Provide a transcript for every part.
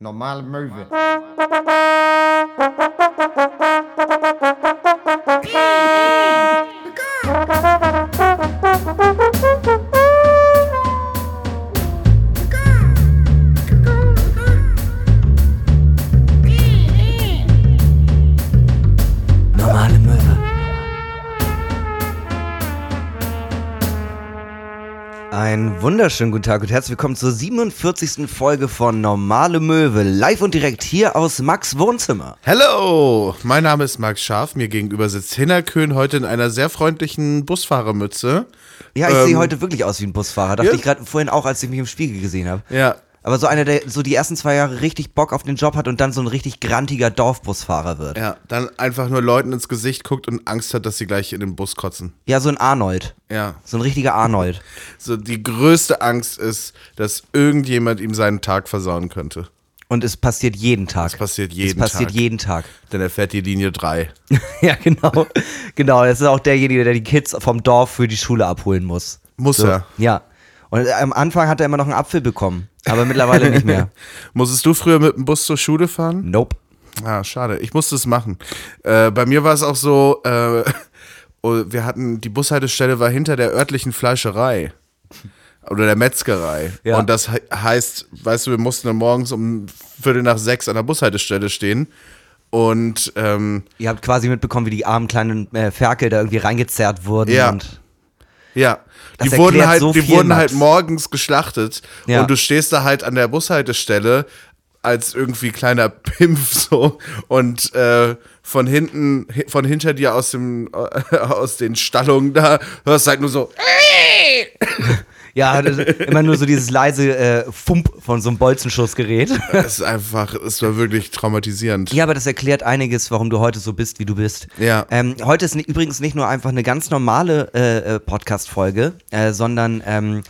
Normale Möwe. Wunderschönen guten Tag und herzlich willkommen zur 47. Folge von Normale Möwe. Live und direkt hier aus Max Wohnzimmer. Hello, mein Name ist Max Scharf. Mir gegenüber sitzt Hinner Köhn heute in einer sehr freundlichen Busfahrermütze. Ja, ich Ähm, sehe heute wirklich aus wie ein Busfahrer. Dachte ja. ich gerade vorhin auch, als ich mich im Spiegel gesehen habe. Ja, Aber so einer, der so die ersten zwei Jahre richtig Bock auf den Job hat und dann so ein richtig grantiger Dorfbusfahrer wird. ja, dann einfach nur Leuten ins Gesicht guckt und Angst hat, dass sie gleich in den Bus kotzen. Ja, so ein Arnold. Ja, So ein richtiger Arnold. so die größte Angst ist, dass irgendjemand ihm seinen Tag versauen könnte. Und es passiert jeden Tag. Es passiert jeden Es passiert Tag. jeden Tag. Denn er fährt die Linie 3. ja, genau. genau, das ist auch derjenige, der die Kids vom Dorf für die Schule abholen muss. Muss So, er. Ja. Und am Anfang hat er immer noch einen Apfel bekommen, aber mittlerweile nicht mehr. Musstest du früher mit dem Bus zur Schule fahren? Nope. Ah, schade. Ich musste es machen. Äh, bei mir war es auch so, äh, oh, wir hatten, die Bushaltestelle war hinter der örtlichen Fleischerei. Oder der Metzgerei. Ja. Und das he heißt, weißt du, wir mussten dann morgens um Viertel nach sechs an der Bushaltestelle stehen. Und ähm, Ihr habt quasi mitbekommen, wie die armen kleinen äh, Ferkel da irgendwie reingezerrt wurden. Ja. Und ja, Das die wurden halt, so die wurden Max. halt morgens geschlachtet. Ja. Und du stehst da halt an der Bushaltestelle als irgendwie kleiner Pimpf so und äh, von hinten, hi- von hinter dir aus dem, äh, aus den Stallungen da hörst halt nur so, ja, das- immer nur so dieses leise äh, Fump von so einem Bolzenschussgerät. es ist einfach, es war wirklich traumatisierend. Ja, aber das erklärt einiges, warum du heute so bist, wie du bist. Ja. Ähm, heute ist übrigens nicht nur einfach eine ganz normale äh, äh, Podcast-Folge, äh, sondern ähm,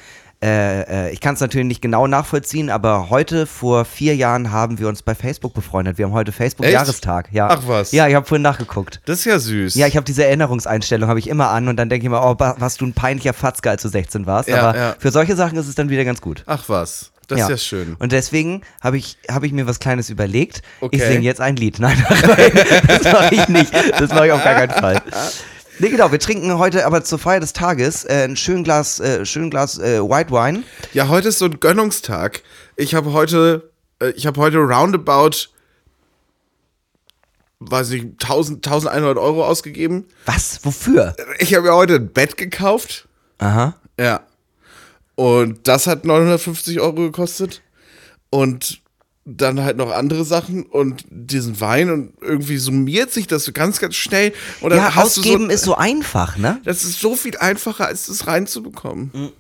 äh, äh, ich kann es natürlich nicht genau nachvollziehen, aber heute vor vier Jahren haben wir uns bei Facebook befreundet. Wir haben heute Facebook-Jahrestag. Ja. Ach was. Ja, ich habe vorhin nachgeguckt. Das ist ja süß. Ja, ich habe diese Erinnerungseinstellung, habe ich immer an und dann denke ich mir, oh, warst du ein peinlicher Fatzke, als du 16 warst. Ja, aber ja. für solche Sachen ist es dann wieder ganz gut. Ach was, das ist ja schön. Und deswegen habe ich, hab ich mir was Kleines überlegt. Ich Okay. singe jetzt ein Lied. Nein, das mache ich nicht. Das mache ich auf gar keinen Fall. Nee, genau, wir trinken heute aber zur Feier des Tages äh, ein schön Glas, äh, schön Glas äh, White Wine. Ja, heute ist so ein Gönnungstag. Ich habe heute, äh, ich habe heute roundabout, weiß nicht, 1000, 1100 Euro ausgegeben. Was? Wofür? Ich habe mir heute ein Bett gekauft. Aha. Ja. Und das hat 950 Euro gekostet. Und dann halt noch andere Sachen und diesen Wein und irgendwie summiert sich das so ganz, ganz schnell. Und dann Ja, hast du ausgeben so, ist so einfach, ne? Das ist so viel einfacher, als das reinzubekommen.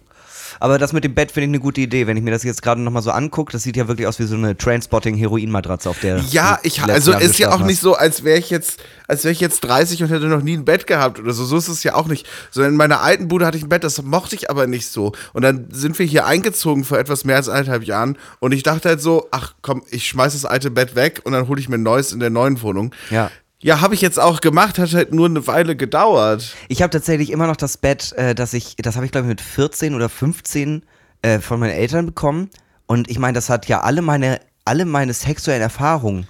Aber das mit dem Bett finde ich eine gute Idee. Wenn ich mir das jetzt gerade nochmal so angucke, das sieht ja wirklich aus wie so eine Trainspotting-Heroinmatratze, auf der. Ja, ich, also ist ja auch geschlafen nicht so, als wäre ich jetzt, als wäre ich jetzt 30 und hätte noch nie ein Bett gehabt oder so. So ist es ja auch nicht. Sondern in meiner alten Bude hatte ich ein Bett, das mochte ich aber nicht so. Und dann sind wir hier eingezogen vor etwas mehr als eineinhalb Jahren und ich dachte halt so, ach komm, ich schmeiß das alte Bett weg und dann hole ich mir ein neues in der neuen Wohnung. Ja. Ja, habe ich jetzt auch gemacht, hat halt nur eine Weile gedauert. Ich habe tatsächlich immer noch das Bett, äh, das ich, das habe ich glaube ich mit 14 oder 15 äh, von meinen Eltern bekommen. Und ich meine, das hat ja alle meine, alle meine sexuellen Erfahrungen,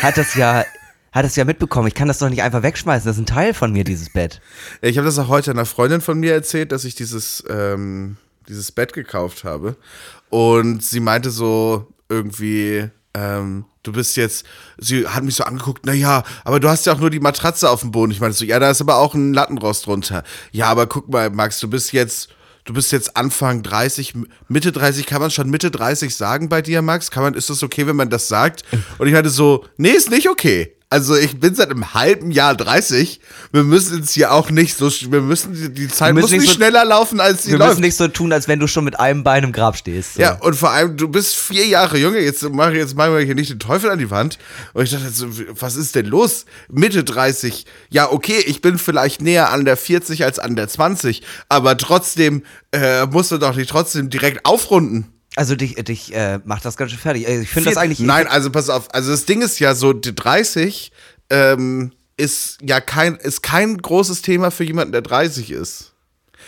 hat das ja, hat das ja mitbekommen. Ich kann das doch nicht einfach wegschmeißen. Das ist ein Teil von mir, dieses Bett. Ich habe das auch heute einer Freundin von mir erzählt, dass ich dieses, ähm, dieses Bett gekauft habe. Und sie meinte so irgendwie, ähm, du bist jetzt, sie hat mich so angeguckt, naja, aber du hast ja auch nur die Matratze auf dem Boden. Ich meinte so, ja, da ist aber auch ein Lattenrost drunter. Ja, aber guck mal, Max, du bist jetzt, du bist jetzt Anfang 30, Mitte 30, kann man schon Mitte 30 sagen bei dir, Max? Kann man, ist das okay, wenn man das sagt? Und ich hatte so, nee, ist nicht okay. Also ich bin seit einem halben Jahr 30. Wir müssen jetzt hier auch nicht so, wir müssen, die, die Zeit muss nicht so- schneller laufen, als sie Wir läuft. müssen nicht so tun, als wenn du schon mit einem Bein im Grab stehst. So. Ja, und vor allem, du bist vier Jahre jünger, jetzt mache jetzt machen wir hier nicht den Teufel an die Wand. Und ich dachte so, was ist denn los? Mitte 30. Ja, okay, ich bin vielleicht näher an der 40 als an der 20, aber trotzdem äh, musst du doch nicht trotzdem direkt aufrunden. Also dich, dich äh, macht das ganz schön fertig. Äh, Ich finde das eigentlich. Nein, also pass auf, also das Ding ist ja so, die 30 ähm, ist ja kein, ist kein großes Thema für jemanden, der 30 ist.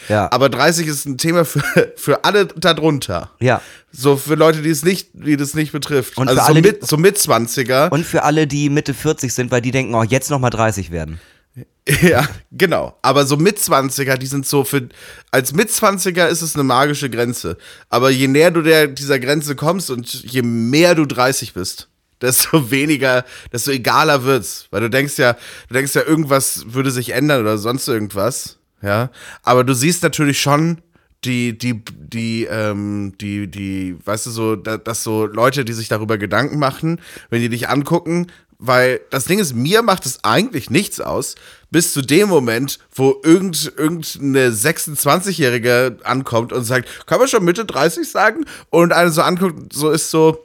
Ja. Aber 30 ist ein Thema für, für alle darunter. Ja. So für Leute, die es nicht, die das nicht betrifft. Und also für so alle, die- mit, so mit 20er. Und für alle, die Mitte 40 sind, weil die denken, oh, jetzt nochmal 30 werden. Ja, genau. Aber so Mitzwanziger, die sind so für. Als Mitzwanziger ist es eine magische Grenze. Aber je näher du der, dieser Grenze kommst und je mehr du 30 bist, desto weniger, desto egaler wird's. Weil du denkst ja, du denkst ja, irgendwas würde sich ändern oder sonst irgendwas. Ja. Aber du siehst natürlich schon, die, die, die, ähm, die, die, weißt du, so, da- dass so Leute, die sich darüber Gedanken machen, wenn die dich angucken, weil das Ding ist, mir macht es eigentlich nichts aus, bis zu dem Moment, wo irgend, irgendeine 26-Jährige ankommt und sagt, kann man schon Mitte 30 sagen? Und eine so anguckt, so ist so,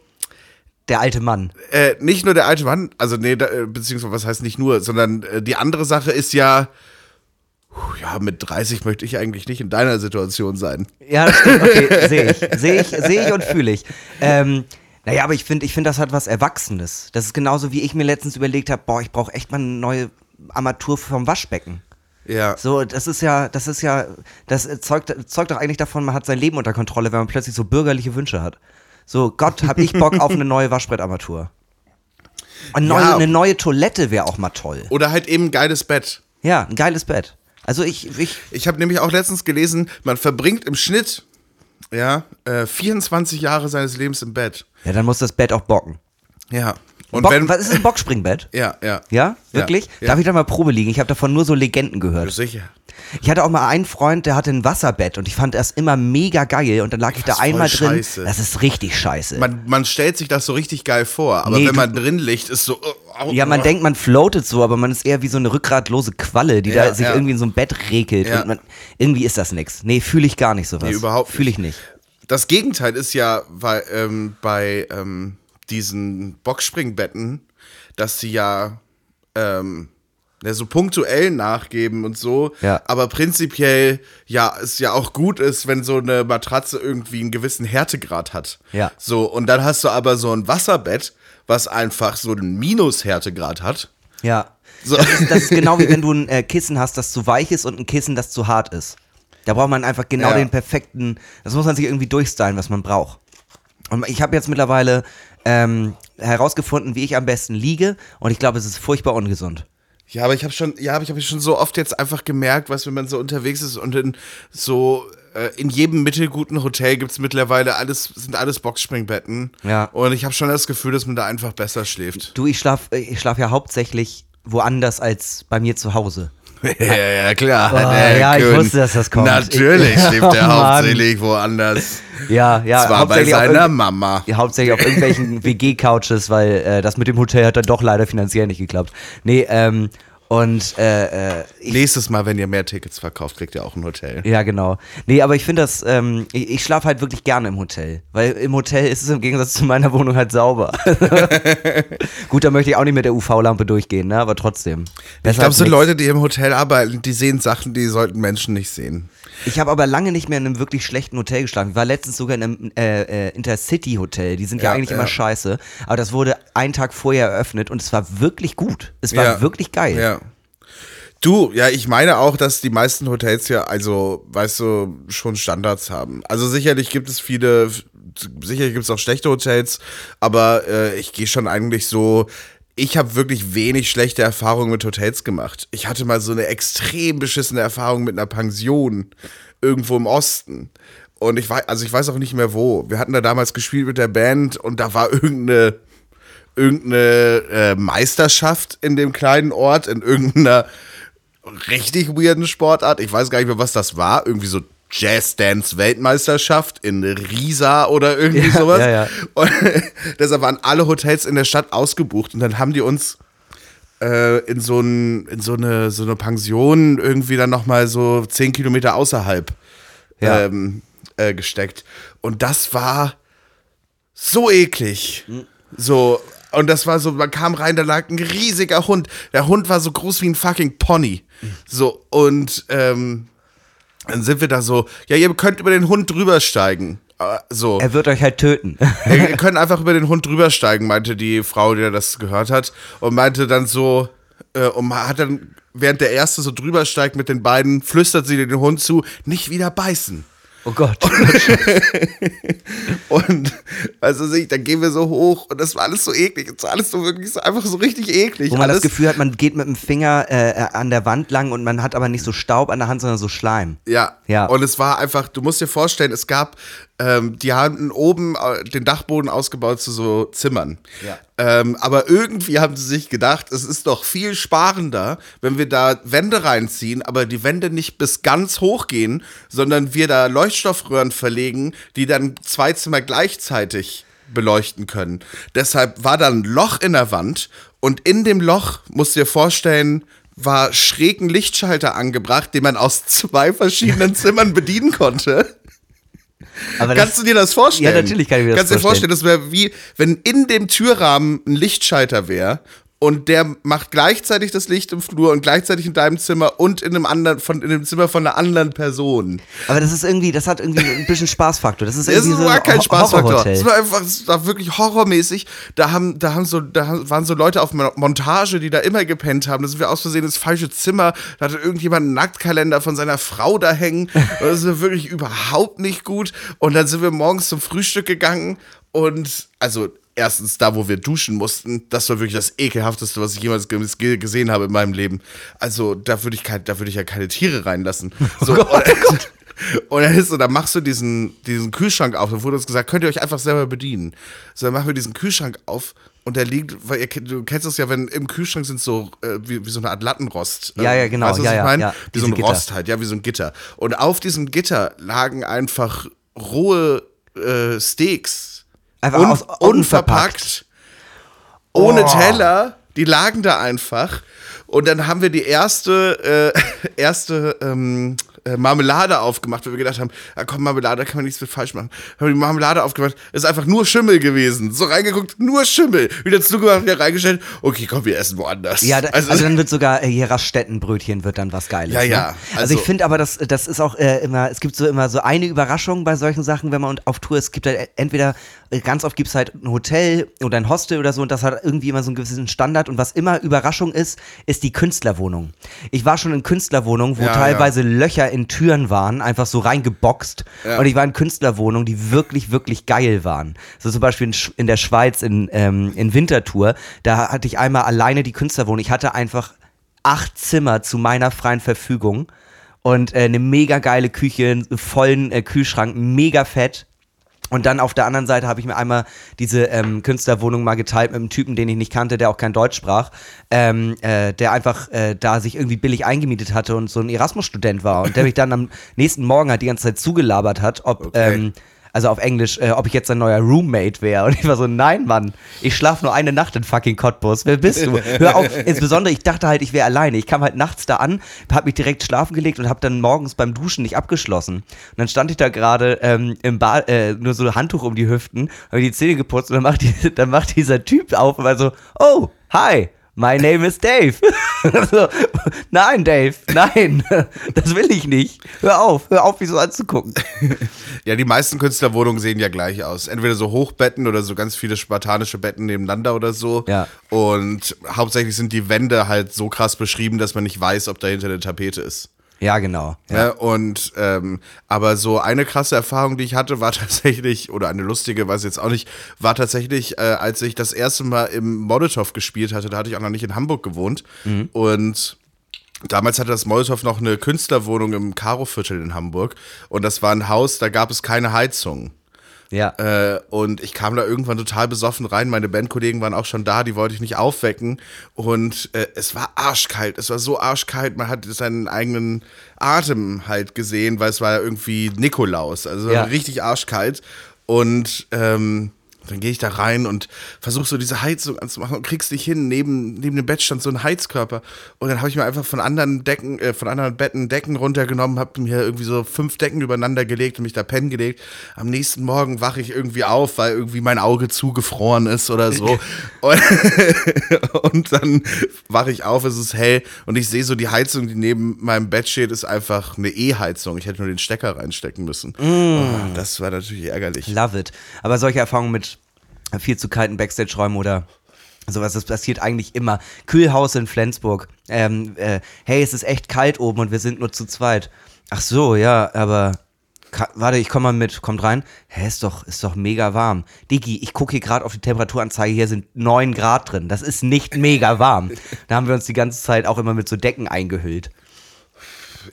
Der alte Mann. äh, nicht nur der alte Mann, also nee, da, äh, beziehungsweise was heißt nicht nur, sondern äh, die andere Sache ist ja, ja, mit 30 möchte ich eigentlich nicht in deiner Situation sein. Ja, stimmt. Okay, sehe ich. Sehe ich, sehe ich und fühle ich. Ähm, naja, aber ich finde, ich finde, das hat was Erwachsenes. Das ist genauso, wie ich mir letztens überlegt habe, boah, ich brauche echt mal eine neue Armatur vom Waschbecken. Ja. So, das ist ja, das ist ja, das zeugt, zeugt doch eigentlich davon, man hat sein Leben unter Kontrolle, wenn man plötzlich so bürgerliche Wünsche hat. So, Gott, hab ich Bock auf eine neue Waschbrettarmatur. Und neue, Ja. eine neue Toilette wäre auch mal toll. Oder halt eben ein geiles Bett. Ja, ein geiles Bett. Also ich, ich, Ich habe nämlich auch letztens gelesen, man verbringt im Schnitt ja, äh, 24 Jahre seines Lebens im Bett. Ja, dann muss das Bett auch bocken. Ja. Und Bock, wenn. was ist ein Boxspringbett? Ja, ja. Ja, wirklich? Ja, Darf ich da mal Probe liegen? Ich habe davon nur so Legenden gehört. Sicher. Ich hatte auch mal einen Freund, der hatte ein Wasserbett und ich fand das immer mega geil und dann lag ich da einmal drin. scheiße. Das ist richtig scheiße. Man, man stellt sich das so richtig geil vor, aber Nee, wenn man drin liegt, ist so. oh, oh, ja, man oh. denkt, man floatet so, aber man ist eher wie so eine rückgratlose Qualle, die Ja, da sich ja. irgendwie in so ein Bett regelt. Ja. Man, irgendwie ist das nix. Nee, fühle ich gar nicht sowas. Nee, überhaupt Fühle ich nicht. Das Gegenteil ist ja bei, ähm, bei ähm, diesen Boxspringbetten, dass sie ja, ähm, ja so punktuell nachgeben und so, Ja. aber prinzipiell ja es ja auch gut ist, wenn so eine Matratze irgendwie einen gewissen Härtegrad hat. Ja. So, und dann hast du aber so ein Wasserbett, was einfach so einen Minus-Härtegrad hat. Ja. So. Das, ist, das ist genau wie wenn du ein äh, Kissen hast, das zu weich ist und ein Kissen, das zu hart ist. Da braucht man einfach genau Ja. den perfekten, das muss man sich irgendwie durchstylen, was man braucht. Und ich habe jetzt mittlerweile ähm, herausgefunden, wie ich am besten liege und ich glaube, es ist furchtbar ungesund. Ja, aber ich habe schon, ja, aber ich habe schon so oft jetzt einfach gemerkt, was wenn man so unterwegs ist und in so äh, in jedem mittelguten Hotel gibt's mittlerweile alles sind alles Boxspringbetten. Ja. Und ich habe schon das Gefühl, dass man da einfach besser schläft. Du, ich schlaf, ich schlaf ja hauptsächlich woanders als bei mir zu Hause. Ja, ja, klar. Oh, ja, ich wusste, dass das kommt. Natürlich Oh, er Mann. hauptsächlich woanders. Ja, ja, Zwar bei seiner Mama. ja, hauptsächlich auf irgendwelchen WG-Couches, weil äh, das mit dem Hotel hat dann doch leider finanziell nicht geklappt. Nee, ähm, und äh, äh, Nächstes Mal, wenn ihr mehr Tickets verkauft, kriegt ihr auch ein Hotel. Ja, genau. Nee, aber ich finde das, ähm, ich, ich schlafe halt wirklich gerne im Hotel. Weil im Hotel ist es im Gegensatz zu meiner Wohnung halt sauber. Gut, da möchte ich auch nicht mit der UV-Lampe durchgehen, ne? Aber trotzdem. Ich glaube, so. Leute, die im Hotel arbeiten, die sehen Sachen, die sollten Menschen nicht sehen. Ich habe aber lange nicht mehr in einem wirklich schlechten Hotel geschlafen. Ich war letztens sogar in einem äh, äh, Intercity-Hotel. Die sind ja, Ja, eigentlich ja. immer scheiße. Aber das wurde einen Tag vorher eröffnet und es war wirklich gut. Es war Ja. wirklich geil. Ja. Du, ja, ich meine auch, dass die meisten Hotels ja, also, weißt du, schon Standards haben. Also sicherlich gibt es viele, sicherlich gibt es auch schlechte Hotels, aber äh, ich gehe schon eigentlich so. Ich habe wirklich wenig schlechte Erfahrungen mit Hotels gemacht. Ich hatte mal so eine extrem beschissene Erfahrung mit einer Pension irgendwo im Osten. Und ich weiß, also ich weiß auch nicht mehr wo. Wir hatten da damals gespielt mit der Band und da war irgendeine irgendeine äh, Meisterschaft in dem kleinen Ort, in irgendeiner richtig weirden Sportart. Ich weiß gar nicht mehr, was das war. Irgendwie so Jazz-Dance-Weltmeisterschaft in Riesa oder irgendwie Ja, sowas. ja, ja. Und deshalb waren alle Hotels in der Stadt ausgebucht. Und dann haben die uns äh, in, so ein, in so, eine, so eine Pension irgendwie dann nochmal so zehn Kilometer außerhalb Ja. ähm, äh, gesteckt. Und das war so eklig. So, und das war so, man kam rein, da lag ein riesiger Hund. Der Hund war so groß wie ein fucking Pony. So, und ähm, dann sind wir da so, ja, ihr könnt über den Hund drüber steigen. Äh, So. Er wird euch halt töten. Ihr könnt einfach über den Hund drübersteigen, meinte die Frau, die das gehört hat. Und meinte dann so, äh, und hat dann während der Erste so drüber steigt mit den beiden, flüstert sie den Hund zu, nicht wieder beißen. Oh Gott. Und also ich, dann gehen wir so hoch und das war alles so eklig. Das war alles so wirklich so einfach so richtig eklig. Wo man alles, das Gefühl hat, man geht mit dem Finger äh, an der Wand lang und man hat aber nicht so Staub an der Hand, sondern so Schleim. Ja. Ja. Und es war einfach, du musst dir vorstellen, es gab, ähm, die haben oben äh, den Dachboden ausgebaut zu so Zimmern. Ja. Ähm, aber irgendwie haben sie sich gedacht, es ist doch viel sparender, wenn wir da Wände reinziehen, aber die Wände nicht bis ganz hoch gehen, sondern wir da Leuchtstoffröhren verlegen, die dann zwei Zimmer gleichzeitig beleuchten können. Deshalb war da ein Loch in der Wand und in dem Loch, musst du dir vorstellen, war schrägen Lichtschalter angebracht, den man aus zwei verschiedenen Zimmern bedienen konnte. Aber Kannst du dir das vorstellen? Ja, natürlich kann ich mir das Kannst du dir vorstellen, das wäre wie, wenn in dem Türrahmen ein Lichtschalter wäre und der macht gleichzeitig das Licht im Flur und gleichzeitig in deinem Zimmer und in einem anderen, von, in dem Zimmer von einer anderen Person. Aber das ist irgendwie, das hat irgendwie ein bisschen Spaßfaktor. Das ist Das irgendwie so war ein kein Ho- Spaßfaktor. Das war einfach, das war wirklich horrormäßig. Da haben, da haben so, da waren so Leute auf Mo- Montage, die da immer gepennt haben. Da sind wir aus Versehen ins falsche Zimmer. Da hatte irgendjemand einen Nacktkalender von seiner Frau da hängen. Und das war wirklich überhaupt nicht gut. Und dann sind wir morgens zum Frühstück gegangen und, also, Erstens, da wo wir duschen mussten, das war wirklich das ekelhafteste, was ich jemals ge- gesehen habe in meinem Leben. Also, da würde ich, da würde ich ja keine Tiere reinlassen. So, Gott, oh und, und dann ist so, dann machst du diesen, diesen Kühlschrank auf. Dann wurde uns gesagt, könnt ihr euch einfach selber bedienen. So, dann machen wir diesen Kühlschrank auf und der liegt, weil ihr, du kennst das ja, wenn im Kühlschrank sind so, äh, wie, wie so eine Art Lattenrost. Ja, ja, genau. Weißt du, was Ja, ich meine? ja. Wie so ein Gitter. Rost halt, ja, wie so ein Gitter. Und auf diesem Gitter lagen einfach rohe äh, Steaks. Einfach Un aus- unverpackt. Ohne Oh. Teller. Die lagen da einfach. Und dann haben wir die erste, äh, erste ähm, äh, Marmelade aufgemacht, weil wir gedacht haben, ah, komm, Marmelade, da kann man nichts mit falsch machen. Haben wir die Marmelade aufgemacht, ist einfach nur Schimmel gewesen. So reingeguckt, nur Schimmel. Wieder zugemacht, wieder reingestellt. Okay, komm, wir essen woanders. Ja, da, also, dann wird sogar äh, hier Raststättenbrötchen wird dann was Geiles. Ja, ja, Ne? Also, also- ich finde aber, das, das ist auch äh, immer, es gibt so immer so eine Überraschung bei solchen Sachen, wenn man auf Tour ist. Es gibt halt entweder, äh, ganz oft gibt es halt ein Hotel oder ein Hostel oder so und das hat irgendwie immer so einen gewissen Standard und was immer Überraschung ist, ist die Künstlerwohnung. Ich war schon in Künstlerwohnungen, wo Ja, teilweise Löcher in Türen waren, einfach so reingeboxt Ja. und ich war in Künstlerwohnungen, die wirklich, wirklich geil waren. So zum Beispiel in, Sch- in der Schweiz in, ähm, in Winterthur, da hatte ich einmal alleine die Künstlerwohnung. Ich hatte einfach acht Zimmer zu meiner freien Verfügung und äh, eine mega geile Küche, einen vollen äh, Kühlschrank, mega fett. Und dann auf der anderen Seite habe ich mir einmal diese ähm, Künstlerwohnung mal geteilt mit einem Typen, den ich nicht kannte, der auch kein Deutsch sprach, ähm, äh, der einfach äh, da sich irgendwie billig eingemietet hatte und so ein Erasmus-Student war und der mich dann am nächsten Morgen halt die ganze Zeit zugelabert hat, ob, Okay. ähm, also auf Englisch, äh, ob ich jetzt ein neuer Roommate wäre. Und ich war so, nein, Mann, ich schlafe nur eine Nacht in fucking Cottbus. Wer bist du? Hör auf. Insbesondere, ich dachte halt, ich wäre alleine. Ich kam halt nachts da an, hab mich direkt schlafen gelegt und hab dann morgens beim Duschen nicht abgeschlossen. Und dann stand ich da gerade ähm, im Bad, äh, nur so ein Handtuch um die Hüften, habe die Zähne geputzt und dann macht, die, dann macht dieser Typ auf und war so, oh, hi. My name is Dave. so, nein, Dave, nein, das will ich nicht. Hör auf, hör auf, mich so anzugucken. Ja, die meisten Künstlerwohnungen sehen ja gleich aus. Entweder so Hochbetten oder so ganz viele spartanische Betten nebeneinander oder so. Ja. Und hauptsächlich sind die Wände halt so krass beschrieben, dass man nicht weiß, ob dahinter eine Tapete ist. Ja, genau. Ja. Ja. und ähm, aber so eine krasse Erfahrung, die ich hatte, war tatsächlich, oder eine lustige, weiß ich jetzt auch nicht, war tatsächlich, äh, als ich das erste Mal im Molotow gespielt hatte, da hatte ich auch noch nicht in Hamburg gewohnt. Und Damals hatte das Molotow noch eine Künstlerwohnung im Karo-Viertel in Hamburg. Und das war ein Haus, da gab es keine Heizung. Ja. Äh, und ich kam da irgendwann total besoffen rein. Meine Bandkollegen waren auch schon da, die wollte ich nicht aufwecken. Und äh, es war arschkalt. Es war so arschkalt, man hat seinen eigenen Atem halt gesehen, weil es war ja irgendwie Nikolaus. Also Ja. richtig arschkalt. Und ähm, dann gehe ich da rein und versuche so diese Heizung anzumachen und krieg's nicht hin. Neben, neben dem Bett stand so ein Heizkörper. Und dann habe ich mir einfach von anderen Decken, äh, von anderen Betten Decken runtergenommen, habe mir irgendwie so fünf Decken übereinander gelegt und mich da pennen gelegt. Am nächsten Morgen wache ich irgendwie auf, weil irgendwie mein Auge zugefroren ist oder so. und, und dann wache ich auf, es ist hell und ich sehe so die Heizung, die neben meinem Bett steht, ist einfach eine E-Heizung. Ich hätte nur den Stecker reinstecken müssen. Oh, das war natürlich ärgerlich. Love it. Aber solche Erfahrungen mit viel zu kalten Backstage-Räumen oder Sowas, das passiert eigentlich immer. Kühlhaus in Flensburg. Ähm, äh, hey, es ist echt kalt oben und wir sind nur zu zweit. Ach so, ja, aber warte, ich komm mal mit. Kommt rein. Hä, ist doch, ist doch mega warm. Digi, ich gucke hier gerade auf die Temperaturanzeige. Hier sind 9 Grad drin. Das ist nicht mega warm. Da haben wir uns die ganze Zeit auch immer mit so Decken eingehüllt.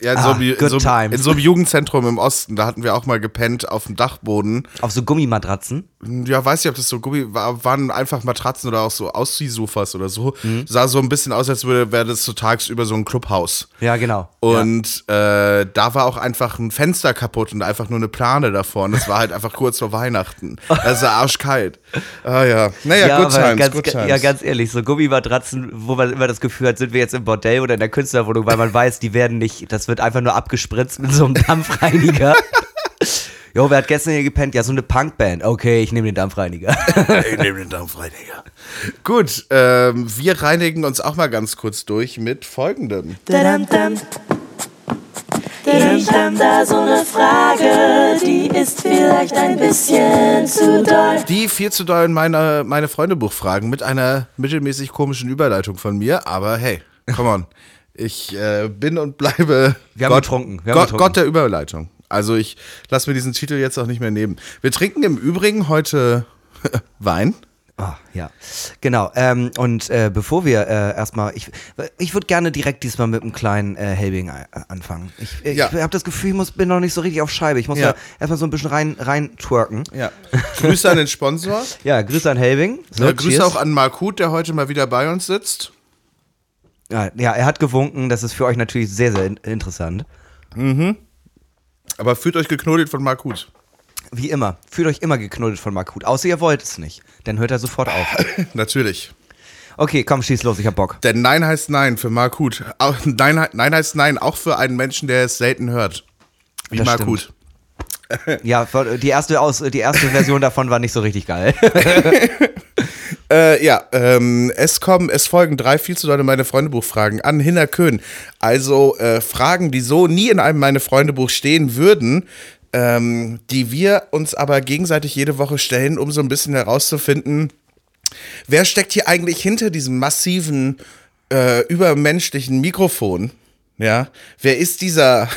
Ja, in, Ah, so einem, in, good so, in so einem Jugendzentrum im Osten, da hatten wir auch mal gepennt auf dem Dachboden. Auf so Gummimatratzen. Ja, weiß nicht, ob das so Gummi war, waren einfach Matratzen oder auch so Ausziehsofas oder so. Mhm. Sah so ein bisschen aus, als würde wäre das so tagsüber so ein Clubhaus. Ja, genau. Und äh, da war auch einfach ein Fenster kaputt und einfach nur eine Plane davor. Und es war halt einfach kurz vor Weihnachten. War arschkalt. Ah ja. Naja, good aber times, ganz, good times. ja, ganz ehrlich, so Gummimatratzen, wo man immer das Gefühl hat, sind wir jetzt im Bordell oder in der Künstlerwohnung, weil man weiß, die werden nicht, das wird einfach nur abgespritzt mit so einem Dampfreiniger. Jo, wer hat gestern hier gepennt? Ja, so eine Punkband. Okay, ich nehme den Dampfreiniger. Ich nehme den Dampfreiniger. Gut, ähm, wir reinigen uns auch mal ganz kurz durch mit folgendem. Ich hab da so ne Frage, die ist vielleicht ein bisschen zu doll. Die viel zu doll meine, meine Freundebuch-Fragen mit einer mittelmäßig komischen Überleitung von mir, aber hey, come on. Ich äh, bin und bleibe Wir haben Gott, getrunken, wir Gott. Gott der Überleitung. Also ich lasse mir diesen Titel jetzt auch nicht mehr nehmen. Wir trinken im Übrigen heute Wein. Ah, ja, genau. Ähm, und äh, bevor wir äh, erstmal, ich, ich würde gerne direkt diesmal mit einem kleinen äh, Helbing äh, anfangen. Ich, äh, Ja. ich habe das Gefühl, ich muss, bin noch nicht so richtig auf Scheibe. Ich muss Ja. da erstmal so ein bisschen rein, rein twerken. Ja. Grüße an den Sponsor. Ja, Grüße an Helbing. So, Ja, Grüße auch an Markut, der heute mal wieder bei uns sitzt. Ja, ja, er hat gewunken. Das ist für euch natürlich sehr, sehr in interessant. Aber fühlt euch geknuddelt von Markut. Wie immer. Fühlt euch immer geknuddelt von Markut. Außer ihr wollt es nicht. Dann hört er sofort auf. Natürlich. Okay, komm, schieß los, ich hab Bock. Denn Nein heißt Nein für Markut. Auch- Nein, Nein heißt Nein auch für einen Menschen, der es selten hört. Wie Das Markut. Ja, die erste, Aus, die erste Version davon war nicht so richtig geil. Äh, ja, ähm, es kommen, es folgen drei viel zu dolle meine Freundebuch-Fragen an Hinner Köhn. Also äh, Fragen, die so nie in einem meine Freundebuch stehen würden, ähm, die wir uns aber gegenseitig jede Woche stellen, um so ein bisschen herauszufinden, wer steckt hier eigentlich hinter diesem massiven, äh, übermenschlichen Mikrofon? Ja, wer ist dieser,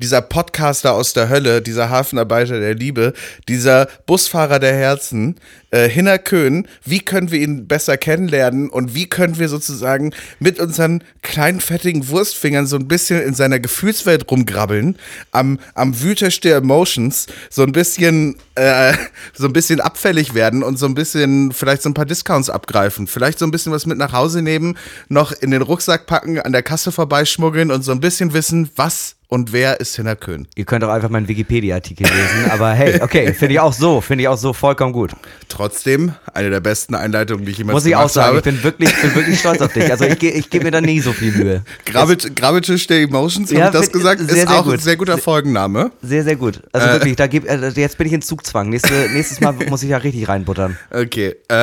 dieser Podcaster aus der Hölle, dieser Hafenarbeiter der Liebe, dieser Busfahrer der Herzen, äh, Hinner Köhn, wie können wir ihn besser kennenlernen und wie können wir sozusagen mit unseren kleinen fettigen Wurstfingern so ein bisschen in seiner Gefühlswelt rumgrabbeln, am, am Wütersch der Emotions, so ein bisschen, äh, so ein bisschen abfällig werden und so ein bisschen vielleicht so ein paar Discounts abgreifen, vielleicht so ein bisschen was mit nach Hause nehmen, noch in den Rucksack packen, an der Kasse vorbeischmuggeln und so ein bisschen wissen, was und wer ist Hinner Köhn. Ihr könnt auch einfach meinen Wikipedia-Artikel lesen. Aber hey, okay, finde ich auch so. Finde ich auch so vollkommen gut. Trotzdem, eine der besten Einleitungen, die ich jemals Muss ich auch sagen, habe. ich bin wirklich, bin wirklich stolz auf dich. Also ich, ich gebe mir da nie so viel Mühe. Grabbit, Grabbitisch der Emotions, habe Ja, ich das gesagt? sehr, ist sehr auch ein gut. sehr guter Folgenname. Sehr, sehr gut. Also wirklich, da geb, äh, jetzt bin ich in Zugzwang. Nächste, nächstes Mal muss ich ja richtig reinbuttern. Okay. Äh,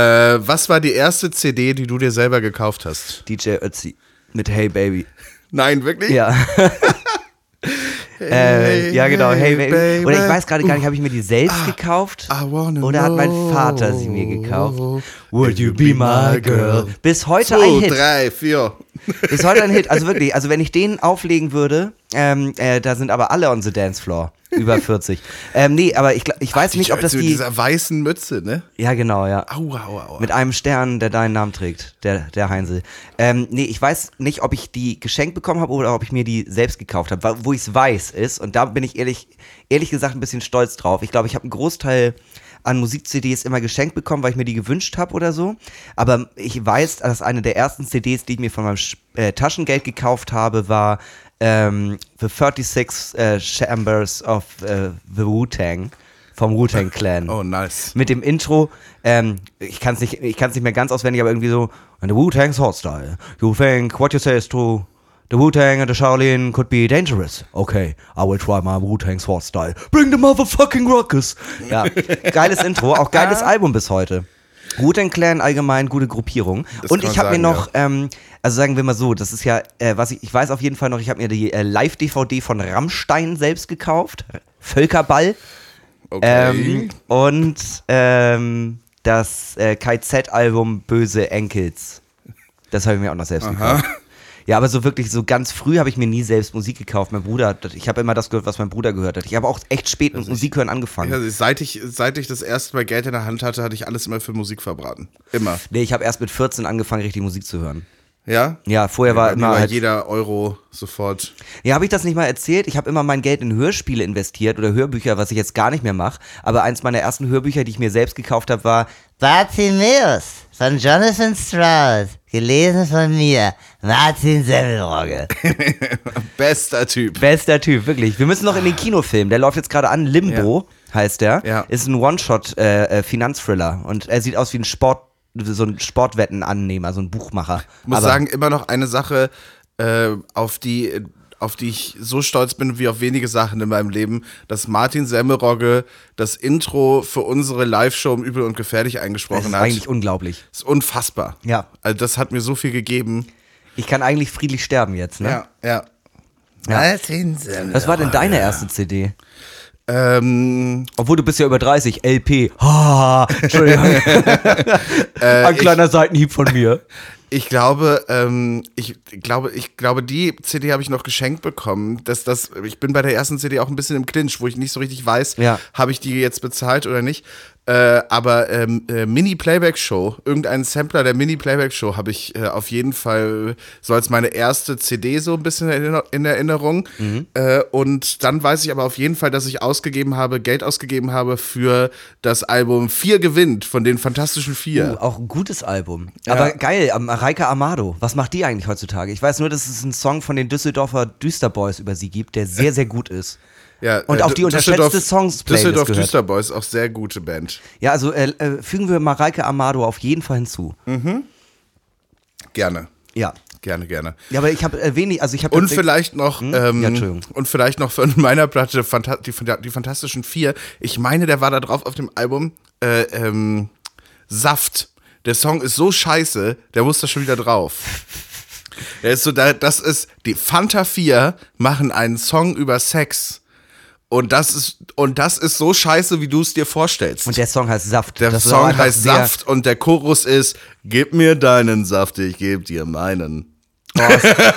was war die erste CD, die du dir selber gekauft hast? DJ Ötzi mit Hey Baby. Nein, wirklich? Ja. äh, ja, genau. Hey, Baby. Oder ich weiß gerade gar nicht, habe ich mir die selbst gekauft? I wanna Oder hat mein. Vater sie mir gekauft? Would you be my girl? Bis heute ein Zwei, Hit. drei, vier. Ist heute ein Hit. Also wirklich, also wenn ich den auflegen würde, ähm, äh, da sind aber alle on the dance floor. Über 40. ähm, nee, aber ich, ich weiß nicht, ob das mit die. dieser weißen Mütze, ne? Ja, genau, ja. Aua, aua, aua. Mit einem Stern, der deinen Namen trägt, der, der Heinzel. Ähm, nee, ich weiß nicht, ob ich die geschenkt bekommen habe oder ob ich mir die selbst gekauft habe. Wo ich es weiß ist, und da bin ich ehrlich, ehrlich gesagt ein bisschen stolz drauf. Ich glaube, ich habe einen Großteil an Musik-CDs immer geschenkt bekommen, weil ich mir die gewünscht habe oder so. Aber ich weiß, dass eine der ersten CDs, die ich mir von meinem äh, Taschengeld gekauft habe, war ähm, The 36 äh, Chambers of äh, the Wu-Tang vom Wu-Tang Clan oh, nice. mit dem Intro, ähm, ich kann es nicht, ich kann's nicht mehr ganz auswendig, aber irgendwie so, and the Wu-Tang's hot style. You think what you say is true. The Wu-Tang and the Shaolin could be dangerous. Okay, I will try my Wu-Tang's hot style. Bring the motherfucking ruckus. Ja, geiles Intro, auch geiles Album bis heute. Wu-Tang Clan allgemein gute Gruppierung. Das Und ich habe mir noch, ähm, also sagen wir mal so, das ist ja, äh, was ich, ich weiß auf jeden Fall noch, ich habe mir die äh, Live-DVD von Rammstein selbst gekauft. Völkerball. Okay. Ähm, und ähm, das äh, KZ-Album Böse Enkels. Das habe ich mir auch noch selbst gekauft. Ja, aber so wirklich, so ganz früh habe ich mir nie selbst Musik gekauft. Mein Bruder, hat- ich habe immer das gehört, was mein Bruder gehört hat. Ich habe auch echt spät mit Musik hören angefangen. Also seit, ich, seit ich das erste Mal Geld in der Hand hatte, hatte ich alles immer für Musik verbraten. Immer. Nee, ich habe erst mit 14 angefangen, richtig Musik zu hören. Ja? Ja, vorher war Bei mir immer war halt, jeder Euro sofort. Ja, habe ich das nicht mal erzählt? Ich habe immer mein Geld in Hörspiele investiert oder Hörbücher, was ich jetzt gar nicht mehr mache. Aber eins meiner ersten Hörbücher, die ich mir selbst gekauft habe, war Bartimäus von Jonathan Strauss, gelesen von mir, Martin Semmelrogge. Bester Typ. Bester Typ, wirklich. Wir müssen noch in den Kinofilm. Der läuft jetzt gerade an. Limbo heißt der. Ja. Ist ein One-Shot-Finanzthriller. und er sieht aus wie ein Sport, so ein Sportwettenannehmer, so ein Buchmacher. Ich muss Aber- sagen, immer noch eine Sache, äh, auf die auf die ich so stolz bin wie auf wenige Sachen in meinem Leben, dass Martin Semmelrogge das Intro für unsere Live-Show im Übel und Gefährlich das eingesprochen ist hat. eigentlich unglaublich. ist unfassbar. Ja. Also das hat mir so viel gegeben. Ich kann eigentlich friedlich sterben jetzt, ne? Ja, ja. Martin Semmelrogge. Was war denn deine erste CD? Ähm, Obwohl du bist ja über 30, LP. Ha, Entschuldigung. Ein kleiner Seitenhieb von mir. Ich glaube, ähm, ich glaube, ich glaube, die CD habe ich noch geschenkt bekommen. Dass das, ich bin bei der ersten CD auch ein bisschen im Clinch, wo ich nicht so richtig weiß, Ja. habe ich die jetzt bezahlt oder nicht. Äh, aber ähm, äh, Mini-Playback-Show, irgendeinen Sampler der Mini-Playback-Show habe ich äh, auf jeden Fall so als meine erste CD so ein bisschen in Erinner- in Erinnerung. Mhm. Äh, und dann weiß ich aber auf jeden Fall, dass ich ausgegeben habe, Geld ausgegeben habe für das Album Vier gewinnt von den Fantastischen Vier. Uh, auch ein gutes Album. Aber geil, am- Mareike Amado. Was macht die eigentlich heutzutage? Ich weiß nur, dass es einen Song von den Düsseldorfer Düsterboys über sie gibt, der sehr, sehr gut ist. Ja, Und äh, auch die unterschätzte Düsseldorf- Songs-Playlist Düsseldorf gehört. Düsterboys, auch sehr gute Band. Ja, also äh, äh, fügen wir Mareike Amado auf jeden Fall hinzu. Gerne, Ja. gerne, gerne. Ja, aber ich habe äh, wenig, also ich habe Und vielleicht noch, Hm? Ja, ähm, Entschuldigung. und vielleicht noch von meiner Platte Phanta die, die Fantastischen Vier. Ich meine, der war da drauf auf dem Album äh, ähm, Saft. Der Song ist so scheiße, der muss da schon wieder drauf. Der ist so, da, das ist, die Fanta 4 machen einen Song über Sex. Und das ist, und das ist so scheiße, wie du es dir vorstellst. Und der Song heißt Saft. Der Das ist Song heißt Saft und der Chorus ist, gib mir deinen Saft, ich geb dir meinen. Boah,